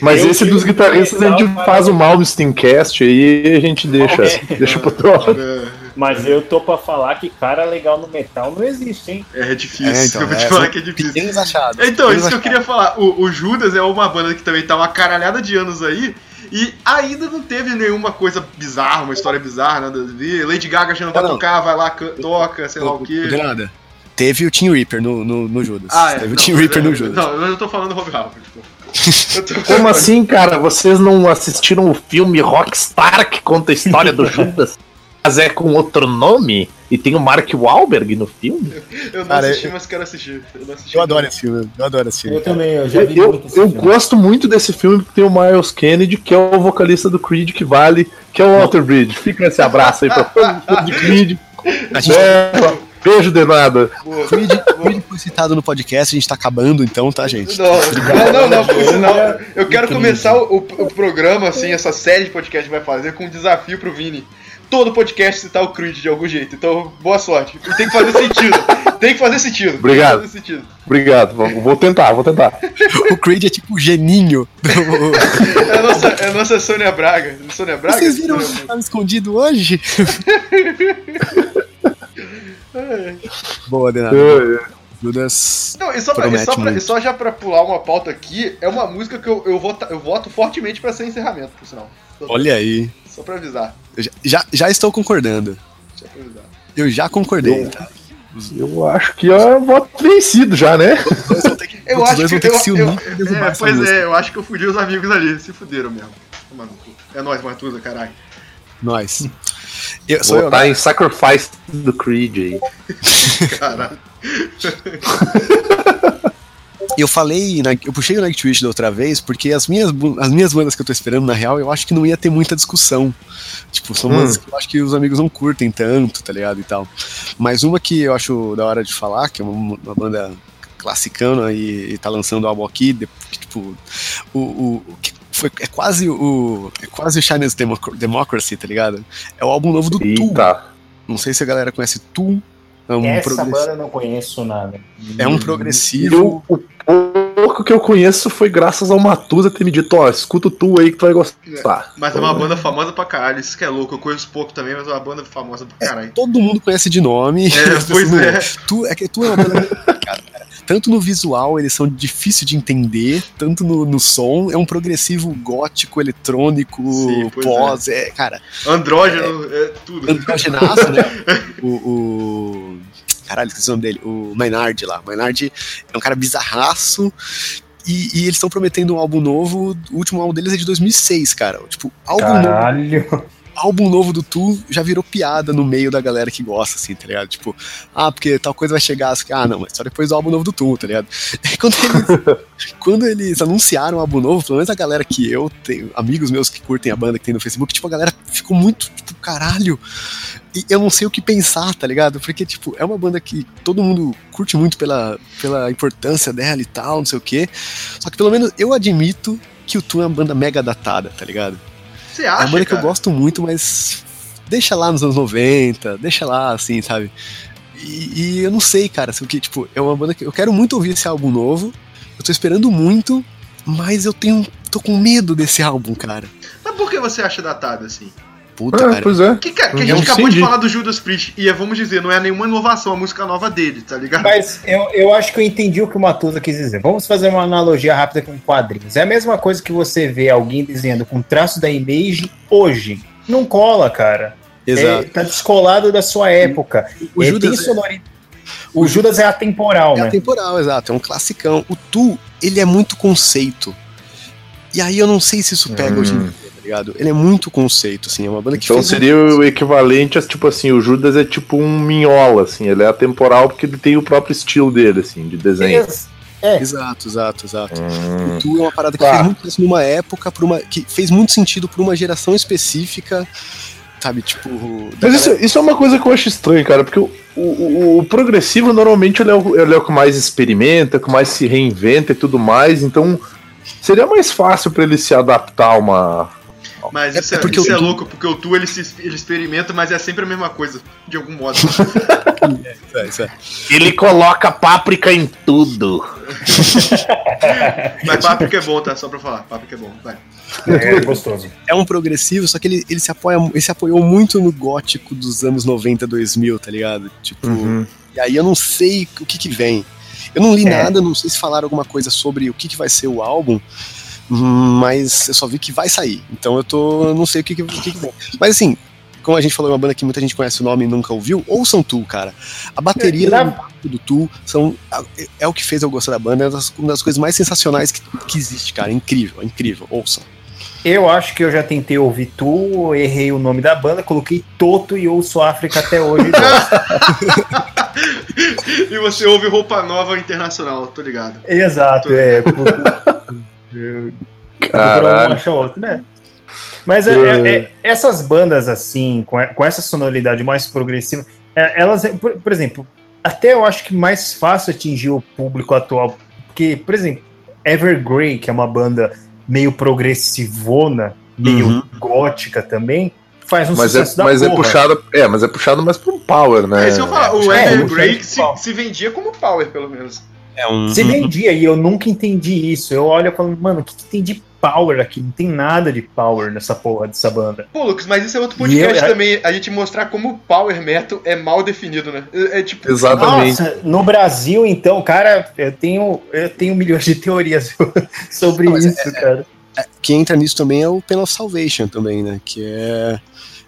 Speaker 3: Mas
Speaker 2: Eu
Speaker 3: esse dos guitarristas a gente faz o Malmsteen Cast aí e a gente deixa,
Speaker 2: É.
Speaker 3: deixa pro.
Speaker 4: É,
Speaker 2: Mas eu tô pra falar que cara legal no metal não existe, hein?
Speaker 4: É difícil.
Speaker 1: É, então,
Speaker 4: eu vou te
Speaker 1: é,
Speaker 4: falar que é difícil.
Speaker 1: Pequenos achados.
Speaker 4: Então, isso que eu queria falar. O, o Judas é uma banda que também tá uma caralhada de anos aí. E ainda não teve nenhuma coisa bizarra, uma história bizarra, nada a ver. Lady Gaga já não vai
Speaker 1: Não, não.
Speaker 4: tocar, vai lá, toca, sei lá o
Speaker 1: Não
Speaker 4: quê.
Speaker 1: de nada. Teve o Team Reaper no, no, no Judas.
Speaker 4: Ah, é.
Speaker 1: Teve
Speaker 4: não,
Speaker 1: o Team Reaper
Speaker 4: é,
Speaker 1: no Judas.
Speaker 4: Não, eu não tô falando do Rob Halford, pô.
Speaker 3: Como assim, cara? Vocês não assistiram o filme Rockstar que conta a história do Judas? Mas é com outro nome? E tem o Mark Wahlberg no filme?
Speaker 4: Eu não
Speaker 1: Cara,
Speaker 4: assisti,
Speaker 1: eu-
Speaker 4: mas quero assistir. Eu, não assisti.
Speaker 1: Eu adoro esse filme, eu adoro esse filme.
Speaker 2: Eu também, eu já
Speaker 3: Eu,
Speaker 2: vi
Speaker 3: eu,
Speaker 2: muito esse
Speaker 3: eu
Speaker 2: filme.
Speaker 3: gosto muito desse filme porque tem o Miles Kennedy, que é o vocalista do Creed que vale, que é o Walter Bridge. Fica esse abraço aí pra todo mundo de Creed. É, beijo de nada.
Speaker 4: Boa.
Speaker 1: Creed, Creed foi citado no podcast, a gente tá acabando então, tá, gente?
Speaker 4: Não, não, não, por sinal, eu quero começar o, o- o programa, assim, essa série de podcast que vai fazer com um desafio pro Vini. Todo podcast citar o Creed de algum jeito. Então, boa sorte. E tem que fazer sentido. Tem que fazer sentido.
Speaker 3: Obrigado.
Speaker 4: Fazer sentido.
Speaker 3: Obrigado, vou, tentar, vou tentar.
Speaker 1: O Creed é tipo o geninho. do-
Speaker 4: É a nossa, é a nossa Sônia Braga. Sônia Braga?
Speaker 1: Vocês viram o que tava escondido hoje?
Speaker 4: É.
Speaker 1: Boa, Denado.
Speaker 3: É,
Speaker 1: Judas.
Speaker 4: Não, e só, pra, e, só pra- e só já pra pular uma pauta aqui, é uma música que eu, eu, voto, eu voto fortemente pra ser encerramento, por sinal.
Speaker 1: Olha aí.
Speaker 4: só pra avisar.
Speaker 1: Eu já, já, já estou concordando.
Speaker 4: Só pra avisar.
Speaker 1: Eu já concordei, tá?
Speaker 3: Eu acho que é voto vencido já, né?
Speaker 1: Os dois vão ter que,
Speaker 4: Eu
Speaker 1: os
Speaker 4: acho que.
Speaker 1: ter
Speaker 4: Eu,
Speaker 1: que se
Speaker 4: eu,
Speaker 1: unir derrubar
Speaker 4: é, pois
Speaker 1: música.
Speaker 4: é, eu acho que eu fudi os amigos ali. Se fuderam mesmo. É nóis, Matusa, caralho.
Speaker 1: Nós. Eu, sou
Speaker 3: Vou
Speaker 1: eu,
Speaker 3: botar
Speaker 1: né?
Speaker 3: em Sacrifice do Creed aí.
Speaker 4: Caralho.
Speaker 1: Eu falei, na- eu puxei o Nightwish da outra vez, porque as minhas, as minhas bandas que eu tô esperando, na real, eu acho que não ia ter muita discussão. Tipo, são
Speaker 3: Hum.
Speaker 1: bandas que eu acho que os amigos não curtem tanto, tá ligado? E tal. Mas uma que eu acho da hora de falar, que é uma, uma banda classicana e, e tá lançando o álbum aqui, de- que, tipo, o. o- que foi, é quase o. É quase o Chinese Democ- Democracy, tá ligado? É o álbum novo do Tool.
Speaker 3: Eita.
Speaker 1: Não sei se a galera conhece Tool. É um,
Speaker 2: Essa
Speaker 1: progressi-
Speaker 2: banda eu não conheço nada.
Speaker 1: é um
Speaker 3: Eu,
Speaker 1: progressivo.
Speaker 3: o pouco que eu conheço foi graças ao Matusa ter me dito, ó, escuta o tu aí que tu vai gostar.
Speaker 4: Mas é uma banda famosa pra caralho, isso que é louco. Eu conheço pouco também, mas é uma banda famosa pra caralho.
Speaker 1: Todo mundo conhece de nome.
Speaker 4: É, pois
Speaker 1: pessoas-
Speaker 4: é.
Speaker 1: Tu, é que tu é uma banda cara. Tanto no visual, eles são difíceis de entender, tanto no, no som, é um progressivo gótico, eletrônico,
Speaker 4: Sim, pois
Speaker 1: pós, é. cara,
Speaker 4: Andrógeno, é, tudo.
Speaker 1: androgenaço, né? O, o- Caralho, esqueci o nome dele. O Maynard lá. O Maynard é um cara bizarraço. E, e eles estão prometendo um álbum novo. O último álbum deles é de 2006, cara. Tipo, álbum novo
Speaker 2: Caralho.
Speaker 1: Álbum novo do Tu já virou piada no meio da galera que gosta, assim, tá ligado? Tipo, ah, porque tal coisa vai chegar, assim, ah, não, mas só depois do álbum novo do Tu, tá ligado? Quando eles, quando eles anunciaram o álbum novo, pelo menos a galera que eu tenho, amigos meus que curtem a banda que tem no Facebook, tipo, a galera ficou muito, tipo, caralho. E eu não sei o que pensar, tá ligado? Porque, tipo, é uma banda que todo mundo curte muito pela, pela importância dela e tal, não sei o quê. Só que pelo menos eu admito que o Tu é uma banda mega datada, tá ligado?
Speaker 4: Você
Speaker 1: É uma
Speaker 4: acha,
Speaker 1: banda que eu gosto muito, mas deixa lá nos anos 90, deixa lá, assim, sabe? E, e eu não sei, cara, se o que, tipo, é uma banda que eu quero muito ouvir esse álbum novo, eu tô esperando muito, mas eu tenho, tô com medo desse álbum, cara.
Speaker 4: Mas por que você acha datado assim?
Speaker 1: Puta,
Speaker 3: É,
Speaker 1: cara.
Speaker 3: pois é.
Speaker 4: Que, cara, que a
Speaker 3: Eu
Speaker 4: gente acabou de falar do Judas Priest e, vamos dizer, não é nenhuma inovação, a música nova dele, tá ligado?
Speaker 2: Mas eu, eu acho que eu entendi o que o Matusa quis dizer. Vamos fazer uma analogia rápida com quadrinhos. É a mesma coisa que você vê alguém desenhando com traço da Image hoje. Não cola, cara. É,
Speaker 1: Exato.
Speaker 2: tá descolado da sua época.
Speaker 1: o
Speaker 2: É,
Speaker 1: Judas
Speaker 2: tem sonori- O Judas é atemporal,
Speaker 1: é
Speaker 2: né?
Speaker 1: atemporal, exato, é um classicão. O Tu, ele é muito conceito. E aí eu não sei se isso pega
Speaker 3: Hum.
Speaker 1: hoje em dia, tá ligado? Ele é muito conceito, assim, é uma banda que
Speaker 3: Então
Speaker 1: fez um-
Speaker 3: seria o equivalente a, tipo assim, o Judas é tipo um minhola, assim, ele é atemporal porque ele tem o próprio estilo dele, assim, de desenho.
Speaker 2: É,
Speaker 1: Exato, exato, exato.
Speaker 3: Hum.
Speaker 1: O Tu é uma parada que
Speaker 2: Tá.
Speaker 1: fez muito numa época, por uma, que fez muito sentido pra uma geração específica, sabe? Tipo.
Speaker 3: Mas isso, isso é uma coisa que eu acho estranho, cara, porque o, o, o progressivo normalmente ele é o, ele é o que mais experimenta, que mais se reinventa e tudo mais, então seria mais fácil pra ele se adaptar a uma,
Speaker 4: Mas
Speaker 1: É-
Speaker 4: isso
Speaker 1: é
Speaker 4: é,
Speaker 1: porque
Speaker 4: isso é
Speaker 1: Tu-
Speaker 4: louco, porque o Tu ele, se, ele experimenta, mas é sempre a mesma coisa, de algum modo.
Speaker 1: Isso é, isso é.
Speaker 3: Ele coloca páprica em tudo.
Speaker 4: mas páprica é bom, tá? Só pra falar. Páprica é bom, vai.
Speaker 2: É gostoso.
Speaker 1: É um progressivo, só que ele, ele, se apoia, ele se apoiou muito no gótico dos anos 90, 2000, tá ligado? Tipo, e aí eu não sei o que que vem. Eu não li
Speaker 2: É.
Speaker 1: nada, não sei se falaram alguma coisa sobre o que que vai ser o álbum, hum, mas eu só vi que vai sair. Então eu tô, eu não sei o que que, o que que vem. Mas assim, como a gente falou, é uma banda que muita gente conhece o nome e nunca ouviu, ouçam Tu, cara. A bateria
Speaker 2: na-
Speaker 1: do, Tu são, é, o que fez eu gostar da banda, é uma das, uma das coisas mais sensacionais que, que existe, cara. Incrível, é incrível, ouçam.
Speaker 2: Eu acho que eu já tentei ouvir tu, errei o nome da banda, coloquei Toto e ouço África até hoje.
Speaker 4: E você ouve roupa nova internacional, tô ligado.
Speaker 2: Exato, é. Eu-
Speaker 3: Caralho.
Speaker 2: um outro, né? Mas é- é- é- essas bandas assim, com, com essa sonoridade mais progressiva, é, elas, por, por exemplo, até eu acho que mais fácil atingir o público atual, porque, por exemplo, Evergrey, que é uma banda meio progressivona, meio
Speaker 1: Uhum.
Speaker 2: gótica também, faz um
Speaker 3: Mas, é,
Speaker 2: sucesso da
Speaker 3: mas é
Speaker 2: porra.
Speaker 3: puxado. É, mas é puxado mais pra um power, né?
Speaker 4: É isso eu falo, o
Speaker 2: é, é,
Speaker 4: se,
Speaker 2: é.
Speaker 4: se vendia como power, pelo menos.
Speaker 1: É um.
Speaker 2: Se vendia e eu nunca entendi isso. Eu olho e falo, mano, o que, que tem de power aqui? Não tem nada de power nessa porra dessa banda.
Speaker 4: Pô, Lucas, mas isso é outro podcast
Speaker 2: eu-
Speaker 4: também, a gente mostrar como o power metal é mal definido, né? É, é tipo,
Speaker 3: Exatamente.
Speaker 2: Nossa, no Brasil, então, cara, eu tenho, eu tenho milhões de teorias sobre
Speaker 1: Não,
Speaker 2: isso, cara.
Speaker 1: Quem entra nisso também é o Pen of Salvation também, né? Que é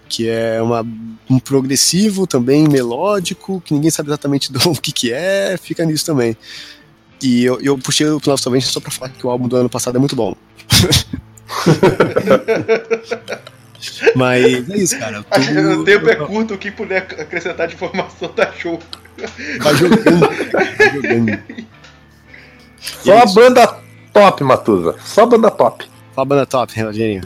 Speaker 1: que é uma, um progressivo também melódico, que ninguém sabe exatamente do que que é, fica nisso também. E eu, eu puxei o Pen of Salvation só pra falar que o álbum do ano passado é muito bom. Mas é isso, cara. Tu-
Speaker 4: o tempo é curto, o que puder acrescentar de informação tá show.
Speaker 1: Vai jogando, vai jogando.
Speaker 3: Só
Speaker 1: é
Speaker 3: a
Speaker 1: isso.
Speaker 3: banda top, Matusa. Só a banda top.
Speaker 1: A banda top, Rogerinho.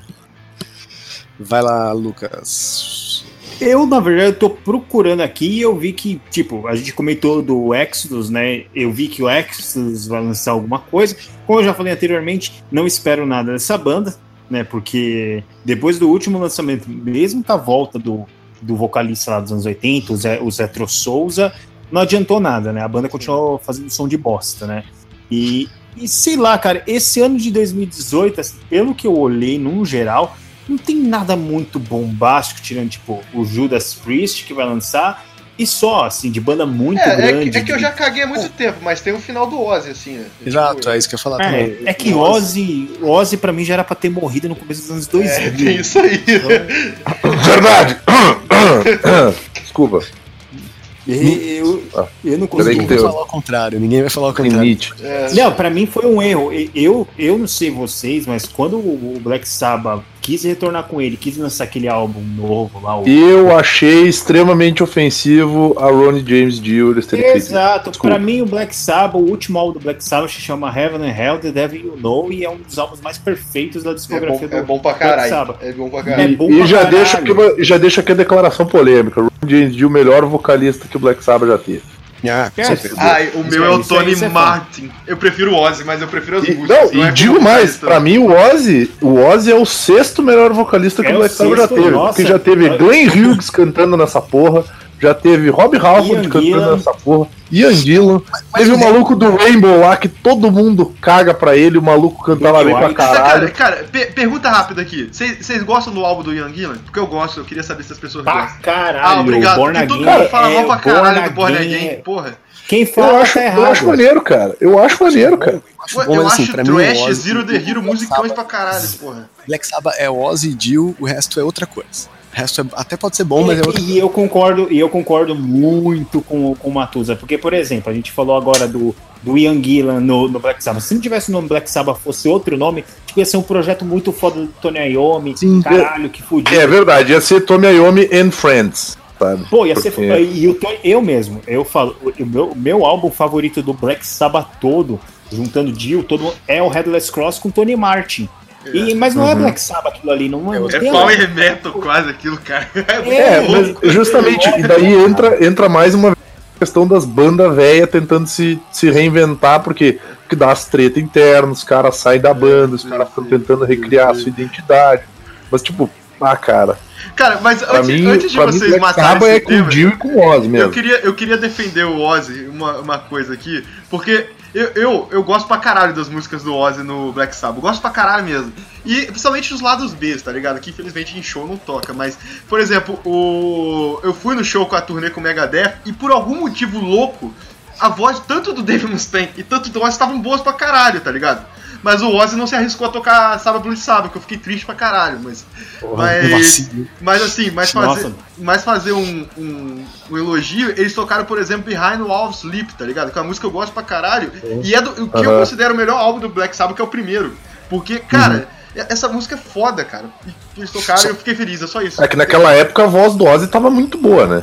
Speaker 1: Vai lá, Lucas.
Speaker 2: Eu, na verdade, eu tô procurando aqui e eu vi que, tipo, a gente comentou do Exodus, né? Eu vi que o Exodus vai lançar alguma coisa. Como eu já falei anteriormente, não espero nada dessa banda, né? Porque depois do último lançamento, mesmo com a volta do, do vocalista lá dos anos 80, o Zé, o Zé Tro Souza, não adiantou nada, né? A banda continuou fazendo som de bosta, né? E, e sei lá, cara, esse ano de 2018, assim, pelo que eu olhei num geral, não tem nada muito bombástico, tirando, tipo, o Judas Priest que vai lançar, e só, assim, de banda muito
Speaker 4: É, é,
Speaker 2: grande.
Speaker 4: que, é que eu já caguei há muito tempo, mas tem o final do Ozzy, assim, né?
Speaker 1: Exato,
Speaker 4: Tipo,
Speaker 1: é isso que eu ia falar também.
Speaker 2: É, é que Ozzy, Ozzy pra mim já era pra ter morrido no começo dos anos 2000.
Speaker 4: É, tem isso aí.
Speaker 3: Verdade! Desculpa.
Speaker 2: Eu,
Speaker 3: Ah,
Speaker 2: eu não consigo.
Speaker 1: falar o contrário, ninguém vai falar o contrário.
Speaker 3: Limite.
Speaker 4: É,
Speaker 2: Não, pra mim foi um erro. Eu, eu não sei vocês, mas quando o Black Sabbath quis retornar com ele, quis lançar aquele álbum novo lá, o
Speaker 3: Eu achei extremamente ofensivo a Ronnie James Dio eles terem.
Speaker 2: Exato,
Speaker 3: Desculpa.
Speaker 2: pra mim o Black Sabbath, o último álbum do Black Sabbath se chama Heaven and Hell, The Devil You Know, e é um dos álbuns mais perfeitos da
Speaker 4: é, bom,
Speaker 2: discografia
Speaker 4: é
Speaker 2: do
Speaker 4: bom pra
Speaker 2: Black
Speaker 4: caralho.
Speaker 2: Sabbath.
Speaker 4: É bom pra
Speaker 2: É
Speaker 4: caralho.
Speaker 2: bom
Speaker 3: E
Speaker 2: pra
Speaker 3: já
Speaker 2: caralho.
Speaker 3: deixa, aqui, já deixa aqui a declaração polêmica. Ronnie James Dio, o melhor vocalista que o Black Sabbath já teve.
Speaker 1: Ah, com
Speaker 2: É,
Speaker 1: certeza.
Speaker 4: Ai, o meu
Speaker 2: é-
Speaker 4: é o
Speaker 2: é-
Speaker 4: Tony
Speaker 2: é
Speaker 4: Martin. Eu prefiro o Ozzy, mas eu prefiro as
Speaker 3: E,
Speaker 4: músicas.
Speaker 3: não,
Speaker 4: é
Speaker 3: e
Speaker 4: como
Speaker 3: digo mais, pra mim o Ozzy, o Ozzy é o sexto melhor vocalista que
Speaker 2: É
Speaker 3: o Black Sabbath já teve.
Speaker 2: nossa.
Speaker 3: porque já teve Glenn Hughes cantando nessa porra, já teve Rob Halford
Speaker 2: Ian
Speaker 3: cantando nessa porra, Ian Gillan, teve o maluco do Rainbow lá que todo mundo caga pra ele, o maluco cantava bem pra
Speaker 2: White.
Speaker 4: Cara,
Speaker 3: caralho.
Speaker 4: cara, per- pergunta rápida aqui. Vocês gostam do álbum do Young Gillan? Porque eu gosto, eu queria saber se as pessoas
Speaker 2: Pra
Speaker 4: gostam.
Speaker 2: caralho,
Speaker 4: Ah, obrigado.
Speaker 2: Born
Speaker 4: Porque todo mundo fala
Speaker 2: é
Speaker 4: mal pra caralho do Born
Speaker 2: Again,
Speaker 4: Again, porra.
Speaker 2: Quem
Speaker 3: Eu
Speaker 2: fala
Speaker 3: acho,
Speaker 2: tá
Speaker 3: eu
Speaker 2: errado.
Speaker 3: acho maneiro, cara. Eu acho maneiro, cara.
Speaker 1: bom,
Speaker 4: eu
Speaker 1: assim,
Speaker 4: acho
Speaker 1: pra mim, o
Speaker 4: Trash,
Speaker 1: Ozzy-
Speaker 4: Zero the Hero, musicões
Speaker 1: Black
Speaker 4: pra caralho, porra.
Speaker 1: Black Sabbath é Ozzy, Dio, o resto é outra coisa. O resto é- até pode ser bom, mas é outra
Speaker 2: E, e eu concordo, e eu concordo muito com, com o Matusa, porque, por exemplo, a gente falou agora do, do Ian Gillan no, no Black Sabbath. Se não tivesse o nome Black Sabbath, fosse outro nome, tipo, ia ser um projeto muito foda do Tony Iommi.
Speaker 1: Sim.
Speaker 2: caralho, que fudido.
Speaker 3: É verdade, ia ser Tommy Iommi and Friends, sabe?
Speaker 2: Pô, ia ser.
Speaker 3: Porque-
Speaker 2: E o Tony, eu mesmo, eu falo, o meu, meu álbum favorito do Black Sabbath todo, juntando Dio, todo é o Headless Cross com Tony Martin. E, mas não é
Speaker 3: Uhum.
Speaker 2: Black Sabbath aquilo ali, não, não
Speaker 4: É
Speaker 2: tem-
Speaker 4: power metal quase aquilo, cara.
Speaker 3: É,
Speaker 4: muito
Speaker 3: mas justamente, e daí entra, entra mais uma questão das bandas velhas tentando se, se reinventar, porque, porque dá as treta internas, os caras saem da banda, os caras estão tentando recriar a sua identidade. Mas, tipo, ah, cara.
Speaker 4: Cara, mas
Speaker 3: Pra
Speaker 4: antes,
Speaker 3: mim,
Speaker 4: antes de
Speaker 3: pra mim
Speaker 4: vocês
Speaker 3: Black
Speaker 4: matarem esse
Speaker 3: é com
Speaker 4: tema,
Speaker 3: o Dio e com o Ozzy
Speaker 4: eu
Speaker 3: mesmo.
Speaker 4: queria, eu queria defender o Ozzy uma, uma coisa aqui, porque eu, eu, eu gosto pra caralho das músicas do Ozzy no Black Sabbath. Eu gosto pra caralho mesmo. E principalmente os lados B, tá ligado? Que infelizmente em show não toca. Mas, por exemplo, o eu fui no show com a turnê com o Megadeth e por algum motivo louco, a voz tanto do Dave Mustaine e tanto do Ozzy estavam boas pra caralho, tá ligado? Mas o Ozzy não se arriscou a tocar Sábado Blues Sábado, que eu fiquei triste pra caralho, mas. Mas,
Speaker 1: vacilo.
Speaker 4: mas assim, mas
Speaker 2: Nossa.
Speaker 4: fazer, mas fazer um, um, um elogio, eles tocaram, por exemplo, Behind Wall Sleep, tá ligado? Que é uma música que eu gosto pra caralho. E é do, o que eu
Speaker 3: Aham.
Speaker 4: considero o melhor álbum do Black Sabbath, que é o primeiro. Porque, cara, essa música é foda, cara. Eles tocaram e eu fiquei feliz, é só isso.
Speaker 3: É que naquela época a voz do Ozzy tava muito boa, né?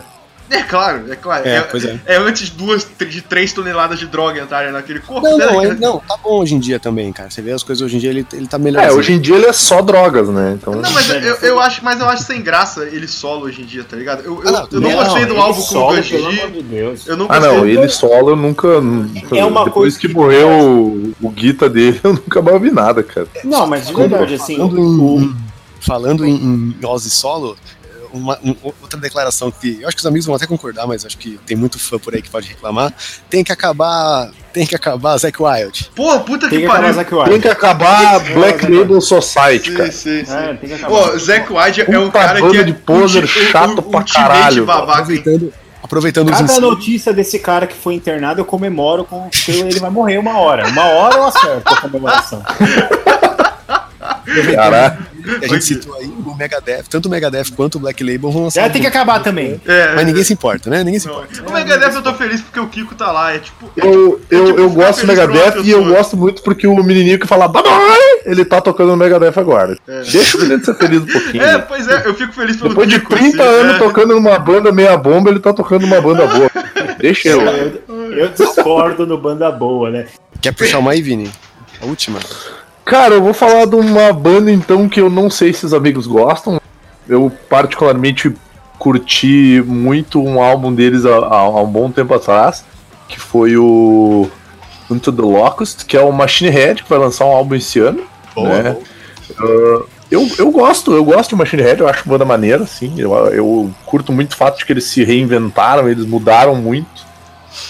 Speaker 4: É claro, é claro.
Speaker 1: É,
Speaker 4: É,
Speaker 1: pois é.
Speaker 4: é antes de duas, de três toneladas de droga entrarem naquele corpo,
Speaker 1: Não,
Speaker 4: né,
Speaker 1: não,
Speaker 4: cara?
Speaker 1: é- não, tá bom hoje em dia também, cara. Você vê as coisas hoje em dia, ele, ele tá melhor.
Speaker 3: É, hoje em dia ele é só drogas, né? Então.
Speaker 4: Não, mas eu, eu acho, mas eu acho sem graça ele solo hoje em dia, tá ligado? Eu, eu,
Speaker 1: Ah, não,
Speaker 4: eu não
Speaker 1: não,
Speaker 4: gostei do
Speaker 2: ele
Speaker 4: álbum com o
Speaker 2: solo,
Speaker 4: Gus
Speaker 2: pelo
Speaker 4: G.
Speaker 2: amor de Deus.
Speaker 4: Eu não
Speaker 3: Ah, não, ele solo eu nunca. nunca-
Speaker 2: É uma
Speaker 3: depois
Speaker 2: coisa
Speaker 3: que
Speaker 2: que-
Speaker 3: morreu o, o Guita dele, eu nunca mais ouvi nada, cara.
Speaker 2: Não, mas de verdade, assim,
Speaker 1: Falando
Speaker 2: o-
Speaker 1: em, falando em, em Ozzy solo, uma, um- outra declaração que eu acho que os amigos vão até concordar, mas acho que tem muito fã por aí que pode reclamar. Tem que acabar, tem que acabar Zack Wild.
Speaker 4: Pô, puta
Speaker 2: tem
Speaker 4: que
Speaker 2: que acabar
Speaker 4: pariu.
Speaker 2: Zack
Speaker 3: Tem que acabar Black Label Society,
Speaker 4: Sim,
Speaker 3: cara.
Speaker 4: sim, sim.
Speaker 2: É, tem que acabar.
Speaker 4: Pô, Zack Wilde é um cara que é
Speaker 3: de poser
Speaker 4: ulti-
Speaker 3: chato
Speaker 4: u-
Speaker 3: pra
Speaker 4: ultimate
Speaker 3: caralho?
Speaker 1: Aproveitando, aproveitando os
Speaker 2: Cada
Speaker 1: ensinos.
Speaker 2: notícia desse cara que foi internado, eu comemoro com que ele vai morrer uma hora. Uma hora eu acerto a comemoração.
Speaker 3: Caralho.
Speaker 1: Que a gente citou aí, o Megadeth, tanto o Megadeth quanto o Black Label vão lançar. Um
Speaker 2: tem que acabar também.
Speaker 4: É,
Speaker 1: Mas ninguém se importa, né? Ninguém se
Speaker 4: não.
Speaker 1: importa.
Speaker 4: O Megadeth eu tô feliz porque o Kiko tá lá. É tipo. é
Speaker 3: Eu,
Speaker 4: tipo- é
Speaker 3: eu,
Speaker 4: tipo
Speaker 3: eu gosto do
Speaker 4: uma
Speaker 3: Megadeth e eu gosto muito porque o menininho que fala bye bye, ele tá tocando no Megadeth agora.
Speaker 4: É.
Speaker 3: Deixa o menino ser feliz um pouquinho.
Speaker 4: É,
Speaker 3: né?
Speaker 4: pois é, eu fico feliz pelo
Speaker 3: Depois de
Speaker 4: Kiko.
Speaker 3: 30
Speaker 4: assim,
Speaker 3: anos
Speaker 4: é.
Speaker 3: tocando numa banda meia bomba, ele tá tocando numa banda boa. Deixa eu.
Speaker 2: Eu, eu discordo no banda boa, né?
Speaker 1: Quer puxar uma aí, Vini? A última?
Speaker 3: Cara, eu vou falar de uma banda então que eu não sei se os amigos gostam. Eu particularmente curti muito um álbum deles há, há- um bom tempo atrás, que foi o Into the Locust, que é o Machine Head, que vai lançar um álbum esse ano. né? Eu, eu gosto, eu gosto de Machine Head, eu acho banda maneira, assim. Eu, eu curto muito o fato de que eles se reinventaram, eles mudaram muito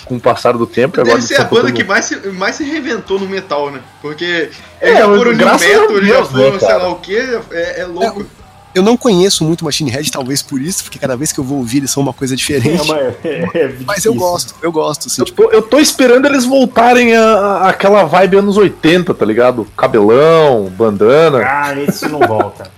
Speaker 3: com o passar do tempo. e agora
Speaker 4: Deve
Speaker 3: eles
Speaker 4: ser a banda que mais se, mais se reinventou no metal, né? Porque
Speaker 3: É,
Speaker 4: eles já foram
Speaker 3: a
Speaker 4: metal, eles já
Speaker 3: né,
Speaker 4: foram sei lá o que, é, é louco.
Speaker 1: Eu não conheço muito Machine Head, talvez por isso, porque cada vez que eu vou ouvir eles são uma coisa
Speaker 2: É,
Speaker 1: diferente.
Speaker 2: uma- é- é
Speaker 1: Mas eu gosto, eu gosto, assim.
Speaker 3: Eu
Speaker 1: Tipo,
Speaker 3: tô, eu tô esperando eles voltarem a, a- aquela vibe anos 80, tá ligado? Cabelão, bandana.
Speaker 2: Ah, esse não volta.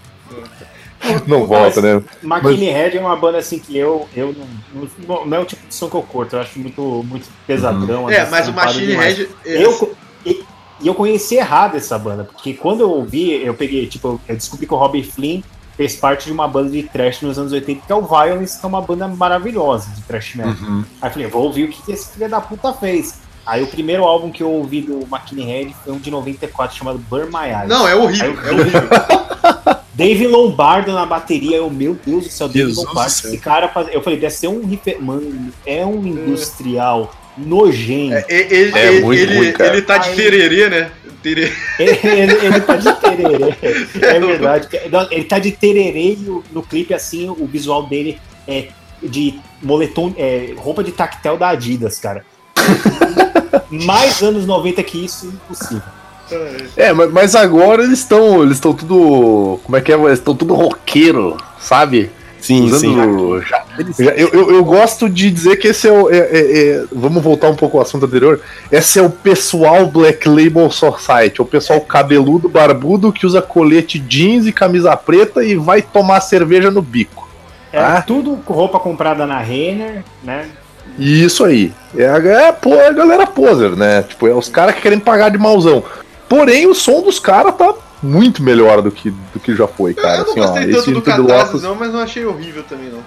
Speaker 3: Não volta, né?
Speaker 2: Machine Head é uma banda assim que eu, eu não, não, não é o tipo de som que eu curto, eu acho muito, muito pesadão.
Speaker 4: É,
Speaker 2: assim,
Speaker 4: mas o Machine
Speaker 2: demais.
Speaker 4: Head. é-
Speaker 2: Eu, e, eu conheci errado essa banda, porque quando eu ouvi, eu peguei, tipo, eu descobri que o Robbie Flynn fez parte de uma banda de thrash nos anos 80, que é o Violence, que é uma banda maravilhosa de thrash metal.
Speaker 3: Uhum.
Speaker 2: Aí eu falei, vou ouvir o que esse filho da puta fez. Aí o primeiro álbum que eu ouvi do Machine Head foi um de 94 chamado Burn My Eyes.
Speaker 4: Não, é horrível,
Speaker 2: Aí
Speaker 4: é
Speaker 2: eu-
Speaker 4: horrível.
Speaker 2: Dave Lombardo na bateria, eu, meu Deus do céu, Dave Lombardo.
Speaker 1: céu.
Speaker 2: Esse cara faz... Eu falei, deve ser um hiper... Mano, é um industrial nojento.
Speaker 4: É, ele,
Speaker 3: É
Speaker 4: ele,
Speaker 3: muito
Speaker 4: ele,
Speaker 3: ruim,
Speaker 4: ele tá de tererê, né? Tererê.
Speaker 2: ele, ele tá de tererê. É verdade. Não, Ele tá de tererê e o- no clipe, assim, o visual dele é de moletom, é, roupa de tactel da Adidas, cara. Mais anos 90 que isso, impossível.
Speaker 3: É, mas, mas agora eles estão. Eles estão tudo. Como é que é? Eles estão tudo roqueiro, sabe?
Speaker 1: sim, sim.
Speaker 3: Usando. já-
Speaker 1: Eles-
Speaker 3: já- eu, eu, eu gosto de dizer que esse é o. é- é- é- vamos voltar um pouco ao assunto anterior. Esse é o pessoal Black Label Society. É o pessoal cabeludo, barbudo, que usa colete jeans e camisa preta e vai tomar cerveja no bico.
Speaker 2: É
Speaker 3: Ah.
Speaker 2: tudo com roupa comprada na Renner, né?
Speaker 3: E isso aí. É a, é, a é a galera poser, né? Tipo, é os caras que querem pagar de mauzão. Porém, o som dos caras tá muito melhor do que, do que já foi, cara.
Speaker 4: eu não
Speaker 3: assim, ó,
Speaker 4: gostei
Speaker 3: esse
Speaker 4: tanto do
Speaker 3: Locust-
Speaker 4: não, mas não achei horrível também, não.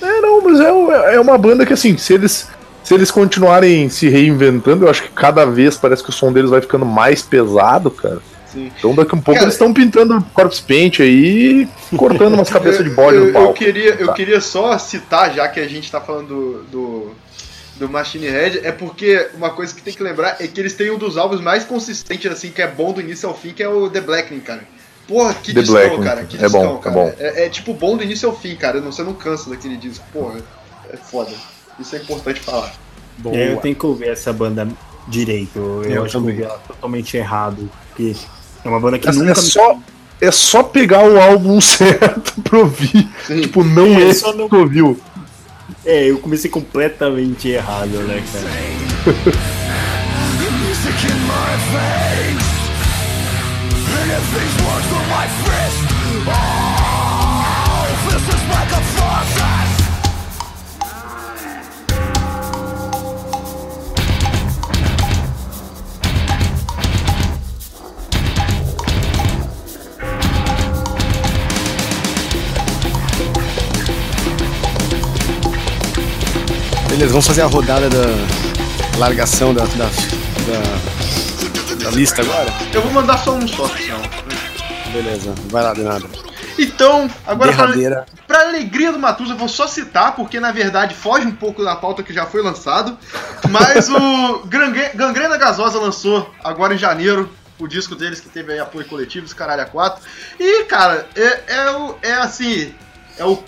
Speaker 3: É, não, mas é, é uma banda que, assim, se eles, se eles continuarem se reinventando, eu acho que cada vez parece que o som deles vai ficando mais pesado, cara.
Speaker 4: Sim.
Speaker 3: Então daqui a um pouco
Speaker 4: Cara,
Speaker 3: eles estão pintando corpse paint aí e cortando umas cabeças de bode
Speaker 4: eu,
Speaker 3: no
Speaker 4: eu,
Speaker 3: palco.
Speaker 4: queria, eu
Speaker 3: Tá.
Speaker 4: queria só citar, já que a gente tá falando do, do, do Machine Head, é porque uma coisa que tem que lembrar é que eles têm um dos álbuns mais consistentes, assim, que é bom do início ao fim, que é o The Blackening, cara. Porra, que
Speaker 3: The
Speaker 4: discão,
Speaker 3: Black,
Speaker 4: cara. Que
Speaker 3: é bom, é
Speaker 4: cara.
Speaker 3: bom.
Speaker 4: É, é, tipo bom do início ao fim, cara. Você não cansa daquele disco. Porra, é foda. Isso é importante falar.
Speaker 1: Boa.
Speaker 2: É, eu tenho que ouvir essa banda direito. Eu,
Speaker 1: Eu
Speaker 2: acho que eu
Speaker 1: também.
Speaker 2: ouvi ela totalmente errado. Porque é uma banda que
Speaker 3: Essa
Speaker 2: nunca
Speaker 3: é só, é só pegar o álbum certo pra ouvir.
Speaker 4: Sim.
Speaker 3: Tipo, não
Speaker 2: É,
Speaker 3: é
Speaker 2: só não-
Speaker 3: que ouviu.
Speaker 2: É, eu comecei completamente errado, né, cara?
Speaker 1: Beleza, vamos fazer a rodada da largação da, da, da, da lista agora?
Speaker 4: Eu vou mandar só um só, pessoal.
Speaker 1: Beleza, vai lá, de nada.
Speaker 4: Então, agora pra,
Speaker 1: Derradeira.
Speaker 4: pra alegria do Matusa, eu vou só citar, porque na verdade foge um pouco da pauta que já foi lançado. Mas o Gangrena Gasosa lançou agora em janeiro o disco deles que teve aí apoio coletivo, esse caralho a 4. E, cara, é, é, é assim. É o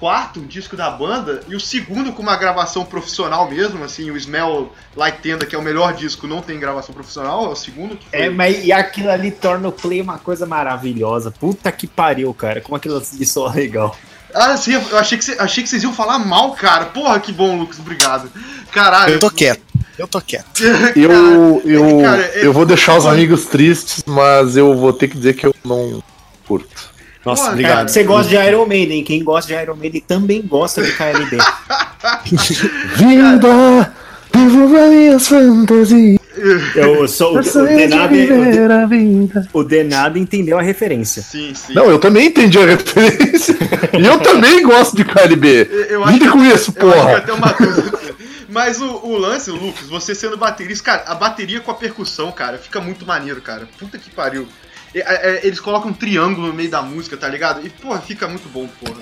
Speaker 4: quarto disco da banda e o segundo com uma gravação profissional mesmo, assim, o Smell Like Tenda, que é o melhor disco, não tem gravação profissional, é o segundo que foi.
Speaker 2: É, mas e aquilo ali torna o play uma coisa maravilhosa. Puta que pariu, cara. Como aquilo de é legal.
Speaker 4: Ah, sim, eu achei que, cê- achei que vocês iam falar mal, cara. Porra, que bom, Lucas, obrigado. Caralho.
Speaker 1: Eu tô quieto. Eu tô quieto.
Speaker 3: Eu, eu,
Speaker 4: cara, é-
Speaker 3: eu vou deixar os amigos tristes, mas eu vou ter que dizer que eu não curto.
Speaker 1: Nossa,
Speaker 4: Pô,
Speaker 1: obrigado.
Speaker 4: cara,
Speaker 2: Você gosta de Iron Maiden. Quem gosta de Iron Maiden também gosta de KLB.
Speaker 3: Vida, devolva minhas fantasias.
Speaker 2: Eu sou, o, o, Denado, o, Denado entendeu a referência.
Speaker 4: Sim, sim.
Speaker 3: Não, eu também entendi a referência. e eu também gosto de KLB.
Speaker 4: Eu- eu acho
Speaker 3: com isso,
Speaker 4: Eu acho que
Speaker 3: porra.
Speaker 4: até uma coisa. Mas o, o lance, Lucas, você sendo baterista, cara, a bateria com a percussão, cara, fica muito maneiro, cara. Puta que pariu. É, é, é, eles colocam um triângulo no meio da música, tá ligado? E, porra, fica muito bom, porra.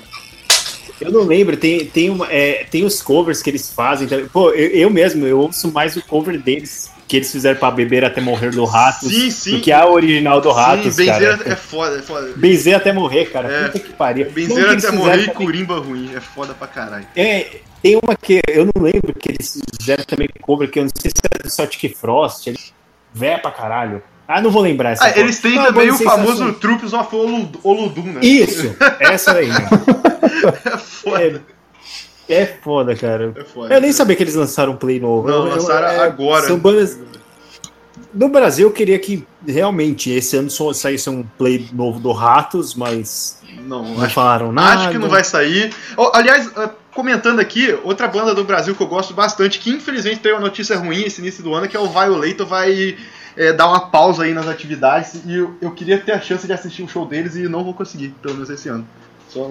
Speaker 2: Eu não lembro, tem, tem, uma, é, tem os covers que eles fazem. tá? Pô, eu, eu mesmo, eu ouço mais o cover deles que eles fizeram pra beber até morrer do Ratos
Speaker 4: Sim, sim.
Speaker 2: do que a original do Ratos,
Speaker 4: Sim, benzer
Speaker 2: cara.
Speaker 4: é foda, é foda.
Speaker 2: Benzer até morrer, cara.
Speaker 4: É.
Speaker 2: Puta que pariu.
Speaker 4: Benzer até morrer e
Speaker 2: também-
Speaker 4: curimba ruim. É foda pra caralho.
Speaker 2: É, tem uma que eu não lembro que eles fizeram também cover, que eu não sei se é do Celtic Frost. Ele... Véia pra caralho. Ah, não vou lembrar essa
Speaker 4: Ah, eles têm também o famoso
Speaker 2: sensacional.
Speaker 4: Troops of Olud- Oludum, né?
Speaker 2: Isso, essa aí. né?
Speaker 4: É foda.
Speaker 2: É foda, cara.
Speaker 4: É foda.
Speaker 2: Eu nem sabia que eles lançaram um play novo.
Speaker 4: Não,
Speaker 2: Eu- eu-
Speaker 4: lançaram
Speaker 2: é,
Speaker 4: agora.
Speaker 2: São bandas. No Brasil, eu queria que realmente esse ano só saísse um play novo do Ratos, mas
Speaker 4: Não,
Speaker 2: não
Speaker 4: acho,
Speaker 2: falaram nada.
Speaker 4: acho que não vai sair. Oh, aliás, ah, comentando aqui, outra banda do Brasil que eu gosto bastante, que infelizmente teve uma notícia ruim esse início do ano, que é o Violator vai é, dar uma pausa aí nas atividades. E eu, eu queria ter a chance de assistir o show deles e não vou conseguir, pelo menos esse ano. Só...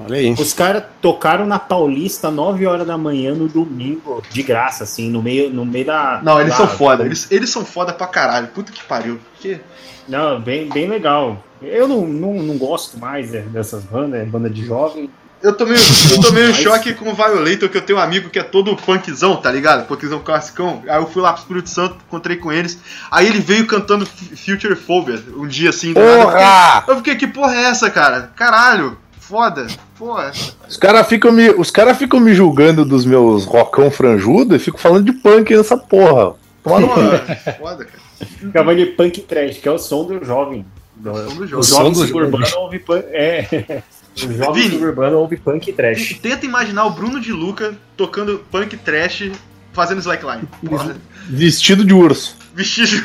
Speaker 1: Olha aí.
Speaker 2: Os caras tocaram na Paulista 9 horas da manhã no domingo, de graça, assim, no meio, no meio da.
Speaker 4: Não, eles
Speaker 2: da-
Speaker 4: são foda. Eles, eles são foda pra caralho. Puta que pariu. Que...
Speaker 2: Não, bem, bem legal. Eu não, não, não gosto mais é, dessas bandas, é banda de jovem.
Speaker 4: Eu tô meio, eu tô meio em
Speaker 2: Mas-
Speaker 4: choque com o Violator, que eu tenho um amigo que é todo punkzão, tá ligado? Punkzão classicão. Aí eu fui lá pro Espírito Santo, encontrei com eles. Aí ele veio cantando Future Phobia um dia assim. Eu fiquei-
Speaker 3: Porra!
Speaker 4: Eu fiquei, que porra é essa, cara? Caralho, foda. Porra.
Speaker 3: Os caras ficam me, os cara ficam me julgando dos meus rocão franjudo e fico falando de punk nessa porra. Toma no
Speaker 4: foda, cara.
Speaker 2: Ficava de punk trash, que é o som do jovem. Do,
Speaker 4: som do
Speaker 2: o
Speaker 4: jovem.
Speaker 2: jovem
Speaker 1: som do
Speaker 2: suburbano ouve punk. É. O jovem
Speaker 4: Vini.
Speaker 2: suburbano ouve punk trash.
Speaker 4: Tenta imaginar o Bruno de Luca tocando punk trash fazendo slackline. Porra.
Speaker 3: Vestido de urso.
Speaker 4: Vestido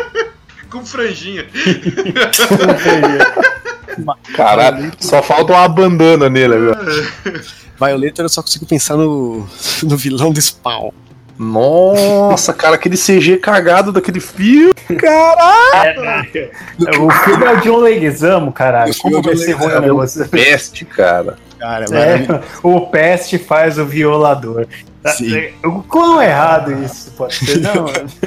Speaker 4: com franjinha.
Speaker 3: Caralho, só falta uma bandana nele agora.
Speaker 1: Violator eu só consigo pensar no, no vilão do Spawn.
Speaker 3: Nossa, cara, aquele CG cagado daquele filme. Caralho!
Speaker 2: O filme é o John Leguizamo, caralho.
Speaker 1: É
Speaker 2: Como
Speaker 1: o
Speaker 2: vai ser ruim negócio?
Speaker 3: Peste, cara.
Speaker 1: Cara.
Speaker 2: É, o Peste faz o violador.
Speaker 1: Sim.
Speaker 2: O quão errado isso pode ser? Não,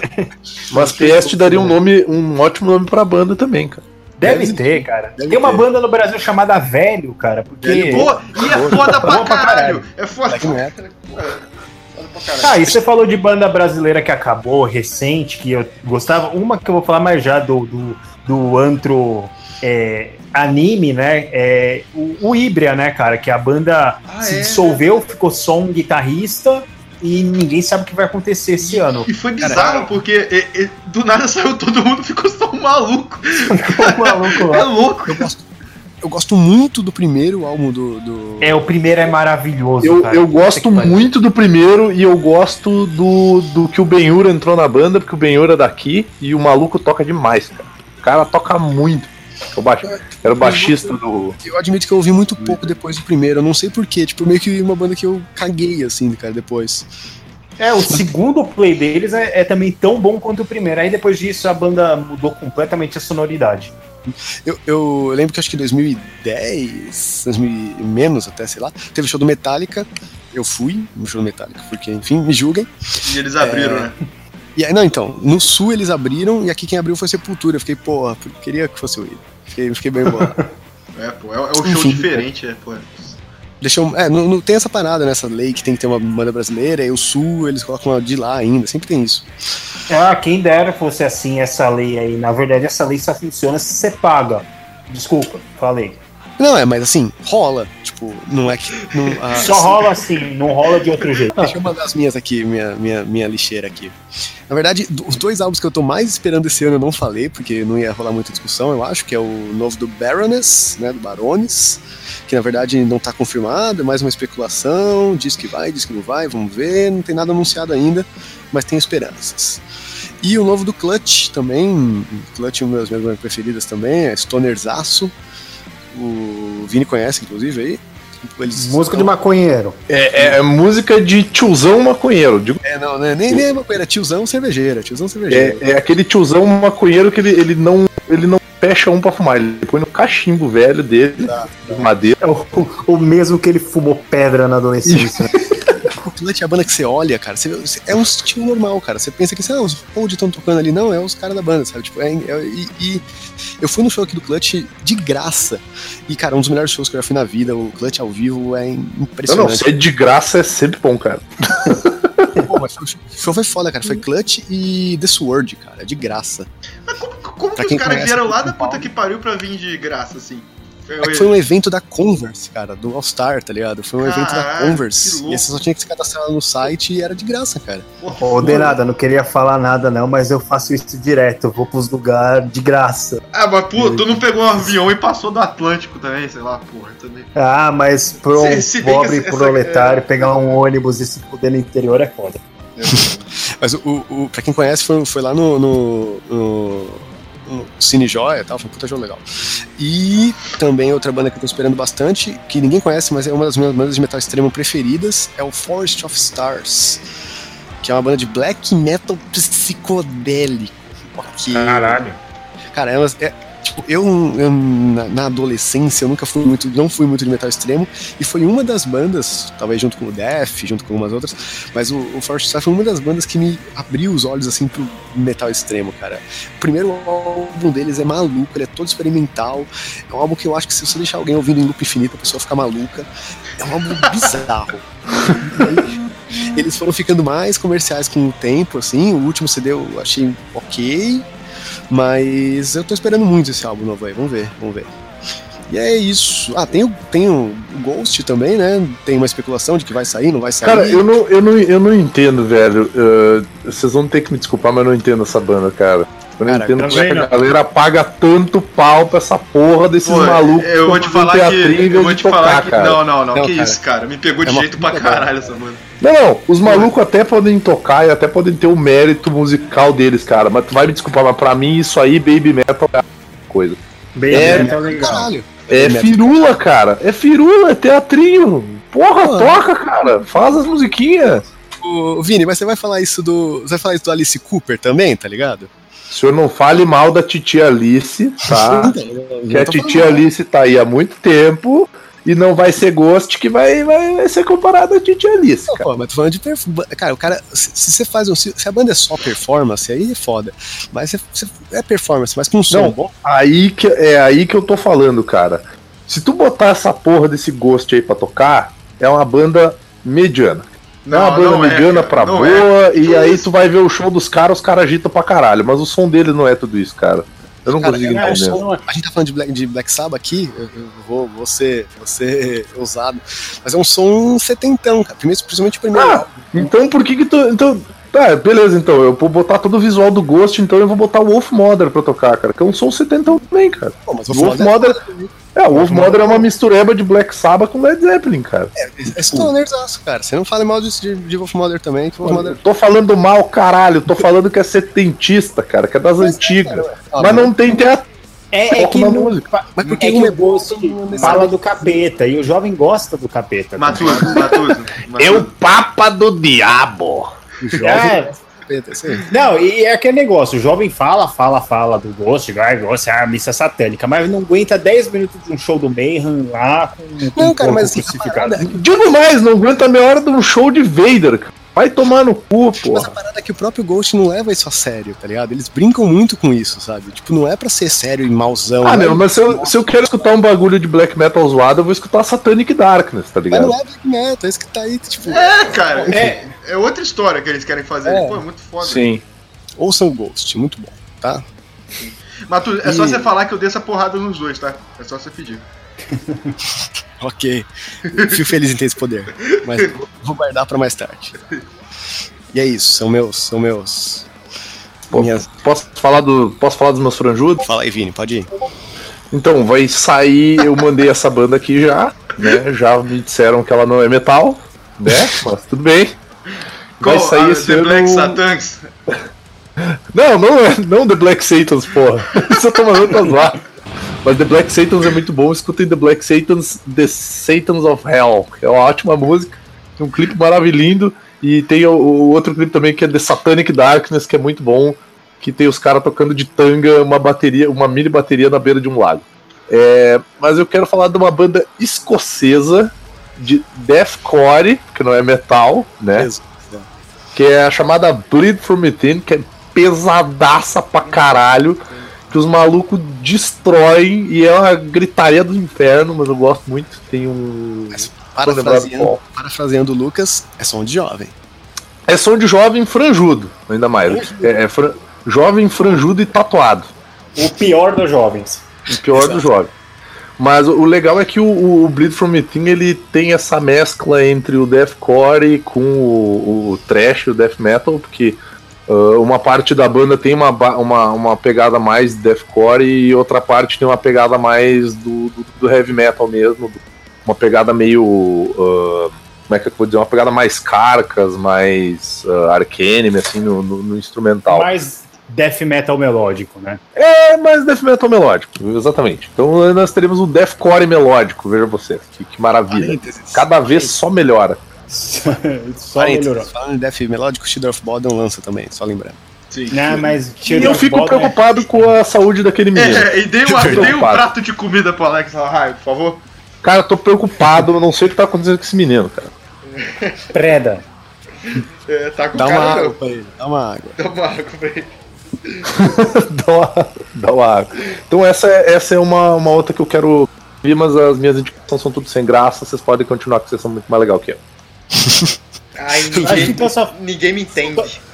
Speaker 3: Mas Peste daria um nome, um ótimo nome pra banda também, cara.
Speaker 2: deve ter, cara.
Speaker 1: Deve
Speaker 2: Tem uma
Speaker 1: ter.
Speaker 2: banda no Brasil chamada Velho, cara, porque.
Speaker 1: Velho,
Speaker 4: Pô, e é foda pra
Speaker 2: Boa pra
Speaker 4: caralho.
Speaker 2: caralho.
Speaker 4: É foda.
Speaker 1: Black Metal.
Speaker 4: Foda pra caralho.
Speaker 2: Ah, e você falou de banda brasileira que acabou, recente, que eu gostava. Uma que eu vou falar mais já do, do, do antro é, anime, né? É, o, o Ibria, né, cara? Que a banda
Speaker 4: Ah,
Speaker 2: se
Speaker 4: é?
Speaker 2: dissolveu, ficou só um guitarrista e ninguém sabe o que vai acontecer esse ano.
Speaker 4: E foi bizarro, porque e- e- do nada saiu todo mundo, ficou só um maluco.
Speaker 2: o maluco
Speaker 4: É
Speaker 2: lá.
Speaker 4: louco.
Speaker 1: Eu gosto, eu gosto muito do primeiro álbum do. do...
Speaker 2: É, o primeiro é maravilhoso.
Speaker 3: Eu,
Speaker 2: cara.
Speaker 3: eu gosto muito do primeiro e eu gosto do, do que o Benhur entrou na banda, porque o Benhur é daqui e o maluco toca demais, cara. O cara toca muito. É o baixo- Era o baixista do.
Speaker 1: Eu admito que eu ouvi muito pouco depois do primeiro. Eu não sei porquê. Tipo, meio que uma banda que eu caguei, assim, cara, depois.
Speaker 2: É, o segundo play deles é, é também tão bom quanto o primeiro. Aí depois disso a banda mudou completamente a sonoridade.
Speaker 1: Eu, eu lembro que acho que 2010, 2000, e menos até, sei lá, teve o show do Metallica. Eu fui no show do Metallica, porque, enfim, me julguem.
Speaker 4: E eles abriram, né?
Speaker 1: E aí, não, então, no sul eles abriram e aqui quem abriu foi Sepultura. Eu fiquei, porra, queria que fosse o Ida. Fiquei, fiquei bem bolado.
Speaker 4: É, pô, é, é um show
Speaker 1: Enfim.
Speaker 4: diferente, é, pô.
Speaker 1: Deixa eu, é, não, não tem essa parada nessa lei que tem que ter uma banda brasileira, e o sul eles colocam de lá ainda, sempre tem isso.
Speaker 2: Ah, quem dera fosse assim essa lei aí. Na verdade, essa lei só funciona se você paga. Desculpa, falei.
Speaker 1: Não, é, mas assim, rola. Tipo, não é que. Não, ah,
Speaker 2: Só rola assim, não rola de outro jeito.
Speaker 1: Deixa eu mandar as minhas aqui, minha, minha, minha lixeira aqui. Na verdade, os dois álbuns que eu tô mais esperando esse ano eu não falei, porque não ia rolar muita discussão, eu acho, que é o novo do Baroness, né, do Barones, que na verdade não tá confirmado, é mais uma especulação, diz que vai, diz que não vai, vamos ver, não tem nada anunciado ainda, mas tem esperanças. E o novo do Clutch também, Clutch é uma das minhas preferidas também, é Stonerzaço, o Vini conhece, inclusive, aí. Eles
Speaker 2: Música de maconheiro.
Speaker 3: É, é- é música de tiozão maconheiro. Digo,
Speaker 1: É, não, né? nem, nem é maconheira, tiozão cervejeira, tiozão cervejeira.
Speaker 3: é, é aquele tiozão maconheiro que ele, ele não. Ele não fecha um pra fumar, ele põe no cachimbo velho dele, de madeira.
Speaker 2: É o, o mesmo que ele fumou pedra na adolescência.
Speaker 1: O Clutch é a banda que você olha, cara, você, é um estilo normal, cara. Você pensa que assim, ah, os Hold estão tocando ali, não, é os caras da banda, sabe? Tipo, é, é- e, e eu fui no show aqui do Clutch de graça. E, cara, um dos melhores shows que eu já fui na vida, o Clutch ao vivo é
Speaker 3: Não, não,
Speaker 1: impressionante.
Speaker 3: ser de graça é sempre bom, cara.
Speaker 1: Pô, mas o show foi foda, cara. Foi Clutch e The Sword, cara, de graça.
Speaker 4: Mas como, como que os caras vieram lá da puta que pariu pra vir de graça, assim?
Speaker 1: É que foi um evento da Converse, cara, do All Star, tá ligado? Foi um evento da Converse. E você só tinha que se cadastrar no site e era de graça, cara.
Speaker 2: Ô, de nada, não queria falar nada não, mas eu faço isso direto. Eu vou pros lugares de graça.
Speaker 4: Ah, mas pô, tu não pegou um avião e passou do Atlântico também, sei lá, porra, também.
Speaker 2: Ah, mas pro
Speaker 4: Se- se
Speaker 2: pobre
Speaker 4: essa- essa-
Speaker 2: proletário pegar um ônibus e se fuder no interior é foda.
Speaker 1: Mas o, o, o- pra quem conhece, foi, foi lá no, no, no, no Cine Joia e tal, foi um puta jogo legal. E também outra banda que eu tô esperando bastante, que ninguém conhece, mas é uma das minhas bandas de metal extremo preferidas, é o Forest of Stars, que é uma banda de black metal psicodélico. Ok.
Speaker 2: Caralho.
Speaker 1: Cara, é, uma- é- tipo, eu, eu na, na adolescência eu nunca fui muito, não fui muito de metal extremo e foi uma das bandas, talvez junto com o Def, junto com algumas outras, mas o, o Forest Star foi uma das bandas que me abriu os olhos assim pro metal extremo, cara. O primeiro álbum deles é maluco, ele é todo experimental. É um álbum que eu acho que se você deixar alguém ouvindo em loop infinito, a pessoa fica maluca. É um álbum bizarro. Eles foram ficando mais comerciais com o tempo, assim. O último CD eu achei ok, mas eu tô esperando muito esse álbum novo aí. Vamos ver, vamos ver. E é isso. Ah, tem o, tem o Ghost também, né? Tem uma especulação de que vai sair, não vai sair.
Speaker 3: Cara, eu não, eu não, eu não entendo, velho. Uh, vocês vão ter que me desculpar, mas eu não entendo essa banda, cara. Eu não
Speaker 1: Cara,
Speaker 3: entendo como é que a galera paga tanto pau pra essa porra desses
Speaker 4: Pô,
Speaker 3: malucos.
Speaker 4: eu vou te falar que. Eu vou
Speaker 3: de
Speaker 4: te falar que.
Speaker 3: cara.
Speaker 4: Não, não, não,
Speaker 1: Não,
Speaker 4: que
Speaker 1: cara.
Speaker 4: isso, cara. Me pegou de
Speaker 1: É uma
Speaker 4: jeito pra caralho essa banda.
Speaker 3: Não, não, os malucos até podem tocar e até podem ter o mérito musical deles, cara. Mas tu vai me desculpar, mas pra mim isso aí, baby metal é a coisa.
Speaker 2: Bem,
Speaker 3: É,
Speaker 2: tá legal.
Speaker 1: Caralho.
Speaker 3: É firula, cara. É firula, é teatrinho. Porra,
Speaker 1: Pô.
Speaker 3: toca, cara. Faz as musiquinhas.
Speaker 1: Ô, Vini, mas você vai falar isso do. Você vai falar isso do Alice Cooper também, tá ligado?
Speaker 3: O senhor não fale mal da titia Alice, tá? que a titia Alice tá aí há muito tempo e não vai ser Ghost que vai, vai, vai ser comparado à titia Alice,
Speaker 1: Não,
Speaker 3: cara.
Speaker 1: pô, mas tô falando de performance. Cara, o cara. Se, se você faz um. Se, se a banda é só performance, aí é foda. Mas se, se é performance, mas com um som
Speaker 3: Não.
Speaker 1: bom.
Speaker 3: Aí que, é aí que eu tô falando, cara. Se tu botar essa porra desse Ghost aí pra tocar, é uma banda mediana. é uma banda mediana
Speaker 4: cara,
Speaker 3: pra
Speaker 4: não
Speaker 3: boa,
Speaker 4: é.
Speaker 3: e aí
Speaker 4: isso?
Speaker 3: tu vai ver o show dos caras, os caras agitam pra caralho. Mas o som deles não é tudo isso, cara. Eu não
Speaker 1: Cara,
Speaker 3: consigo
Speaker 1: é,
Speaker 3: entender.
Speaker 1: sou- a gente tá falando de Black, de Black Sabbath aqui, eu, eu vou, vou, ser, vou ser ousado, mas é um som setentão, cara. Primeiro, principalmente o primeiro.
Speaker 3: Ah, então por que que tu. Então, tá, beleza, então. Eu vou botar todo o visual do Ghost, então eu vou botar o Wolf Mother pra tocar, cara. Que é um som setentão também, cara.
Speaker 1: Pô, mas
Speaker 3: Wolf
Speaker 1: dessa-
Speaker 3: Mother. É, o Wolf Mother é uma mistureba de Black Sabbath com Led Zeppelin, cara.
Speaker 1: É stonerzaço, cara. Você não fala mal disso de, de Wolf Mother também, que Wolf Mother.
Speaker 3: Tô falando mal, caralho. Tô falando que é setentista, cara, que é das antigas. Mas não tem teatro.
Speaker 2: É, é que no,
Speaker 1: Mas porque
Speaker 2: é que
Speaker 1: um é
Speaker 2: o
Speaker 1: bom,
Speaker 2: fala do capeta e o jovem gosta do capeta.
Speaker 4: Matuso, Matuso.
Speaker 3: É o Papa do Diabo.
Speaker 1: O jovem
Speaker 2: É.
Speaker 1: aí.
Speaker 2: Não, e é aquele negócio, o jovem fala, fala, fala do Ghost, vai, Ghost, ah, missa satânica, mas não aguenta 10 minutos de um show do Mayhem lá com, com
Speaker 1: Não,
Speaker 2: um
Speaker 1: cara,
Speaker 2: corpo
Speaker 1: mas assim, a
Speaker 2: crucificado.
Speaker 1: parada,
Speaker 3: Digo mais, não aguenta meia hora de um show de Vader, cara. Vai tomar no cu, pô.
Speaker 1: mas a parada é que o próprio Ghost não leva isso a sério, tá ligado? Eles brincam muito com isso, sabe? Tipo, não é pra ser sério e mauzão.
Speaker 3: Ah,
Speaker 1: né?
Speaker 3: meu, mas se eu, se eu quero escutar um bagulho de black metal zoado, eu vou escutar Satanic Darkness, tá
Speaker 1: Mas
Speaker 3: ligado?
Speaker 1: não é black metal, é isso que tá aí, tipo.
Speaker 4: É, cara.
Speaker 2: É.
Speaker 4: É outra história que eles querem fazer.
Speaker 1: É.
Speaker 4: Pô, é muito foda.
Speaker 3: Sim.
Speaker 1: Ouçam o Ghost, muito bom, tá?
Speaker 4: Matuso, é só
Speaker 1: E-
Speaker 4: você falar que eu dei essa porrada nos dois, tá? É só você pedir.
Speaker 1: Ok. Fico feliz em ter esse poder. Mas vou guardar pra mais tarde. E é isso, são meus. São meus.
Speaker 3: Pô,
Speaker 1: Minhas...
Speaker 3: Posso falar, do, posso falar dos meus franjudos?
Speaker 1: Fala aí, Vini, pode ir.
Speaker 3: Então, vai sair. Eu mandei essa banda aqui já, né? Já me disseram que ela não é metal, né? Mas tudo bem. Vai
Speaker 4: Qual?
Speaker 3: sair
Speaker 4: Ah,
Speaker 3: esse
Speaker 4: The
Speaker 3: ano.
Speaker 4: Black Satans?
Speaker 3: Não, não é. Não The Black Satans, porra. Isso eu tô mandando pra zoar. Mas The Black Satans é muito bom. Escutem The Black Satans, The Satans of Hell. É uma ótima música. Tem um clipe maravilhoso. E tem o, o outro clipe também que é The Satanic Darkness, que é muito bom. Que tem os caras tocando de tanga uma bateria, uma mini bateria na beira de um lago. É, mas eu quero falar de uma banda escocesa de deathcore, que não é metal, né?
Speaker 1: Beleza.
Speaker 3: que é a chamada Bleed From Within, que é pesadaça pra caralho, que os malucos destroem e é uma gritaria do inferno, mas eu gosto muito. Tem um. Lembrado
Speaker 1: Parafraseando, o Lucas, é som de jovem.
Speaker 3: É som de jovem franjudo, ainda mais. É, é fran- jovem franjudo e tatuado.
Speaker 2: O pior dos jovens.
Speaker 3: O pior do jovem. Mas o legal é que o, o Bleed From Within ele tem essa mescla entre o deathcore com o, o thrash e o death metal, porque ah, uma parte da banda tem uma, uma, uma pegada mais deathcore e outra parte tem uma pegada mais do, do, do heavy metal mesmo, do- uma pegada meio ah, como é que eu vou dizer, uma pegada mais carcas, mais uh, arcane, assim, no, no- no instrumental.
Speaker 2: Mais death metal melódico, né?
Speaker 3: É mais death metal melódico, exatamente. Então nós teremos um deathcore melódico, veja você, que, que maravilha.
Speaker 1: Parênteses.
Speaker 3: Cada vez só melhora.
Speaker 2: Só
Speaker 1: Parênteses. Falando em Death Melódico, Shadow of Bodom lança também, só lembrando.
Speaker 4: Sim.
Speaker 2: Não, mas
Speaker 3: E eu fico
Speaker 2: Bodom é-
Speaker 3: preocupado com a saúde daquele menino.
Speaker 4: É, e dei, uma, dei um prato de comida pro Alex Lahai, por favor.
Speaker 3: Cara, eu tô preocupado, eu não sei o que tá acontecendo com esse menino, cara.
Speaker 2: Preda.
Speaker 4: É, tá com
Speaker 1: Dá uma
Speaker 4: cara
Speaker 1: água
Speaker 4: não.
Speaker 1: pra ele, dá uma água.
Speaker 4: Dá uma água pra ele.
Speaker 3: dá uma, dá uma água. Então essa é, essa é uma, uma outra que eu quero ver, mas as minhas indicações são tudo sem graça, vocês podem continuar que vocês são muito mais legal que eu.
Speaker 4: Ai, ninguém,
Speaker 2: só-
Speaker 4: ninguém me entende.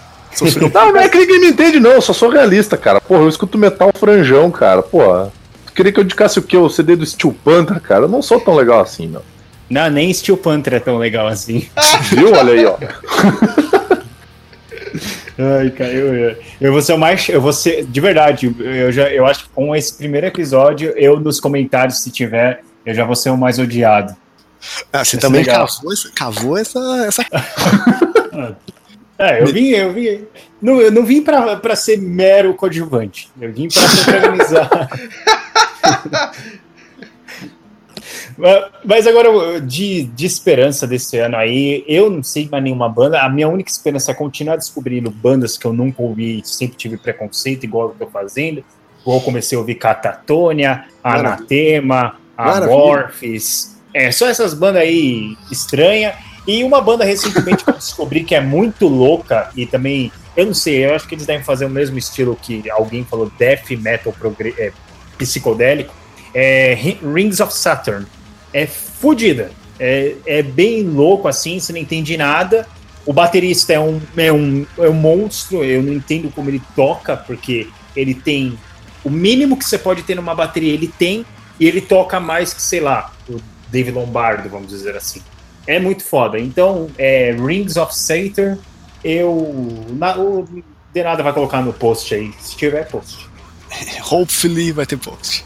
Speaker 3: Não, não é que ninguém me entende, não, eu só sou realista, cara. Porra, eu escuto metal franjão, cara. Porra. Tu queria que eu indicasse o quê? O CD do Steel Panther, cara? Eu não sou tão legal assim, não.
Speaker 2: Não, nem Steel Panther é tão legal assim.
Speaker 3: Viu? Olha aí, ó.
Speaker 2: Ai, cara, eu, eu, eu vou ser o mais. Eu vou ser. De verdade, eu, já, eu acho que com esse primeiro episódio, eu nos comentários, se tiver, eu já vou ser o mais odiado.
Speaker 1: Ah, você também
Speaker 2: é legal.
Speaker 1: cavou, essa, cavou essa, essa.
Speaker 2: É, eu vim, eu vim. Não, eu não vim pra, pra ser mero coadjuvante. Eu vim pra protagonizar. Mas- agora, de, de esperança desse ano aí, eu não sei mais nenhuma banda. A minha única esperança é continuar descobrindo bandas que eu nunca ouvi, sempre tive preconceito, igual eu tô fazendo. Eu comecei a ouvir Catatônia. Anatema,
Speaker 1: Maravilha.
Speaker 2: Amorphis. É, só essas bandas aí estranhas. E uma banda recentemente que eu descobri que é muito louca e também, eu não sei, eu acho que eles devem fazer o mesmo estilo que alguém falou, death metal progre- é, psicodélico, é Ri- Rings of Saturn. É fodida. É, é bem louco assim, você não entende nada. O baterista é um, é, um, é um monstro, eu não entendo como ele toca, porque ele tem o mínimo que você pode ter numa bateria, ele tem, e ele toca mais que, sei lá, Dave Lombardo, vamos dizer assim. É muito foda. Então, é, Rings of Satyr, eu. Na, o Denada vai colocar no post aí, se tiver post.
Speaker 1: Hopefully vai ter post.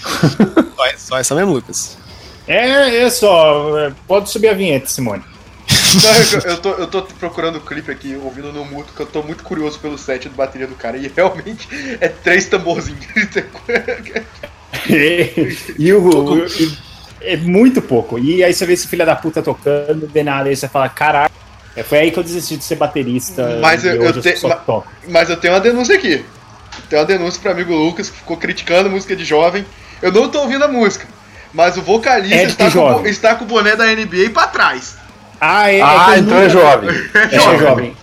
Speaker 1: só, só essa mesmo, Lucas.
Speaker 2: É, é só. é, Pode subir a vinheta, Simone.
Speaker 4: Não, eu, eu tô, eu tô procurando o clipe aqui, ouvindo no muto, que eu tô muito curioso pelo set de bateria do cara. E realmente é três tamborzinhos.
Speaker 2: e o. e- é muito pouco. E aí você vê esse filho da puta tocando, de nada, aí você fala, caraca. É, foi aí que eu desisti de ser baterista.
Speaker 4: Mas eu- eu te-
Speaker 2: só
Speaker 4: ma-
Speaker 2: toco.
Speaker 4: Mas eu tenho uma denúncia aqui. Tem uma denúncia pro amigo Lucas, que ficou criticando música de jovem. Eu não tô ouvindo a música. Mas o vocalista
Speaker 2: É
Speaker 4: está, com,
Speaker 2: jovem.
Speaker 4: está com o boné da NBA pra trás.
Speaker 2: Ah, é,
Speaker 3: Ah,
Speaker 2: é que eu
Speaker 3: então é
Speaker 2: nunca-
Speaker 3: jovem.
Speaker 2: É jovem.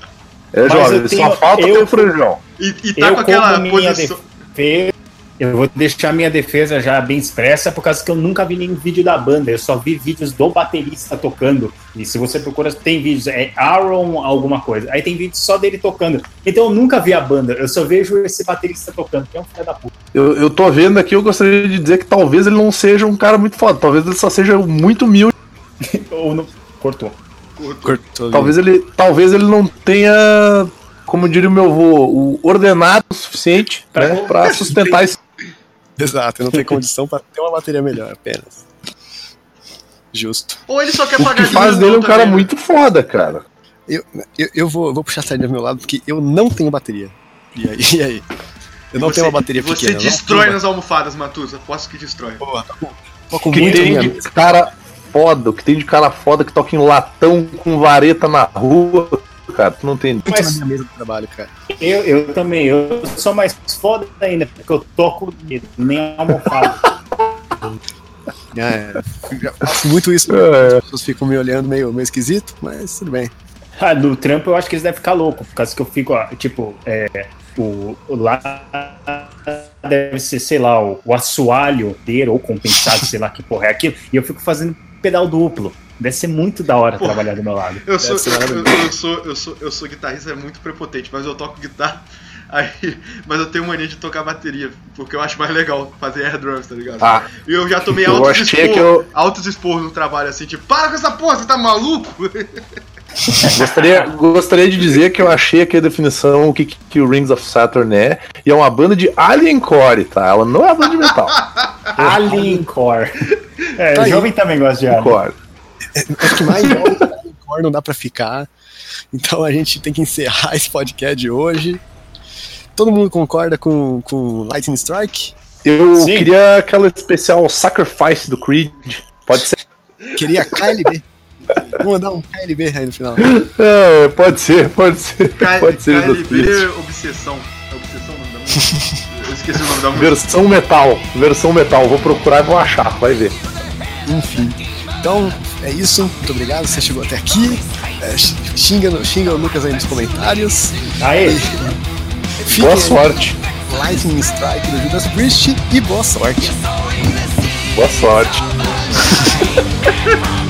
Speaker 3: É jovem, ele
Speaker 2: tenho-
Speaker 3: só falta
Speaker 2: eu-
Speaker 3: ter o franjão.
Speaker 4: E, e tá
Speaker 2: eu
Speaker 4: com aquela posição.
Speaker 2: defesa, eu vou deixar minha defesa já bem expressa, por causa que eu nunca vi nenhum vídeo da banda, eu só vi vídeos do baterista tocando. E se você procura, tem vídeos, é Aaron alguma coisa. Aí tem vídeos só dele tocando. Então eu nunca vi a banda, eu só vejo esse baterista tocando, que é um filho da puta.
Speaker 3: Eu, eu tô vendo aqui, eu gostaria de dizer que talvez ele não seja um cara muito foda. Talvez ele só seja muito humilde.
Speaker 2: Ou não. Cortou.
Speaker 1: Cortou.
Speaker 3: Talvez ele, talvez ele não tenha, como diria o meu avô, o ordenado o suficiente
Speaker 2: Pra-
Speaker 3: né, pra sustentar esse.
Speaker 1: Exato, não tenho condição pra ter uma bateria melhor, apenas. Justo.
Speaker 4: Ou ele só quer
Speaker 3: O
Speaker 4: pagar
Speaker 3: que faz dele um
Speaker 4: também,
Speaker 3: cara
Speaker 4: né?
Speaker 3: muito foda, cara.
Speaker 1: Eu, eu, eu vou, vou puxar a sardinha do meu lado porque eu não tenho bateria. E aí? E aí? Eu não
Speaker 4: Você-
Speaker 1: tenho uma bateria
Speaker 4: Você
Speaker 1: pequena. não
Speaker 4: destrói nas almofadas, Matusa. Aposto que destrói.
Speaker 1: Porra, tô com- tô com
Speaker 3: O que
Speaker 1: muito
Speaker 3: tem de cara foda, o que tem de cara foda que toca em latão com vareta na rua, cara, tu não tem.
Speaker 2: Mas-
Speaker 1: na minha mesa do trabalho, cara.
Speaker 2: Eu, eu também, eu sou mais foda ainda, porque eu toco nem almofada.
Speaker 1: É, já faço muito isso.
Speaker 3: É.
Speaker 1: As pessoas ficam me olhando meio, meio esquisito, mas tudo bem.
Speaker 2: Ah, no trampo eu acho que eles devem ficar loucos, por causa que eu fico, ó, tipo, é, o, o lá deve ser, sei lá, o, o assoalho dele, ou compensado, sei lá que porra é aquilo, e eu fico fazendo pedal duplo. Deve ser muito da hora
Speaker 4: Porra.
Speaker 2: trabalhar do meu lado.
Speaker 4: Eu sou, eu, eu sou, eu sou, eu sou guitarrista, é muito prepotente, mas eu toco guitarra. Aí, mas eu tenho mania de tocar bateria, porque eu acho mais legal fazer air drums, tá ligado?
Speaker 3: Ah,
Speaker 4: E eu já tomei
Speaker 3: eu
Speaker 4: altos esporros,
Speaker 3: que eu-
Speaker 4: altos esporros no trabalho, assim, tipo, para com essa porra, você tá maluco?
Speaker 3: Gostaria, gostaria de dizer que eu achei aqui a definição o que, que o Rings of Saturn é, e é uma banda de Alien Core, tá? Ela não é uma banda de metal.
Speaker 2: Alien Core. É,
Speaker 1: Tá
Speaker 2: jovem também gosta de Alien.
Speaker 3: Core.
Speaker 1: Acho que mais Core não dá pra ficar. Então a gente tem que encerrar esse podcast de hoje. Todo mundo concorda com, com Lightning Strike?
Speaker 3: Eu
Speaker 2: Sim.
Speaker 3: queria aquela especial Sacrifice do Creed. Pode ser?
Speaker 1: Queria KLB. Vou mandar um KLB aí no final.
Speaker 3: É, pode ser, pode ser.
Speaker 4: K-
Speaker 3: pode ser.
Speaker 4: KLB. Obsessão. É Obsessão o nome da música? Eu esqueci o nome da música.
Speaker 3: Versão metal, versão metal. Vou procurar e vou achar, vai ver.
Speaker 1: Enfim. Então, é isso. Muito obrigado. Você chegou até aqui. É, xinga, xinga o Lucas aí nos comentários.
Speaker 2: Aí,
Speaker 1: Fique
Speaker 3: Boa sorte.
Speaker 1: Lightning Strike do Judas Priest e boa sorte.
Speaker 3: Boa sorte.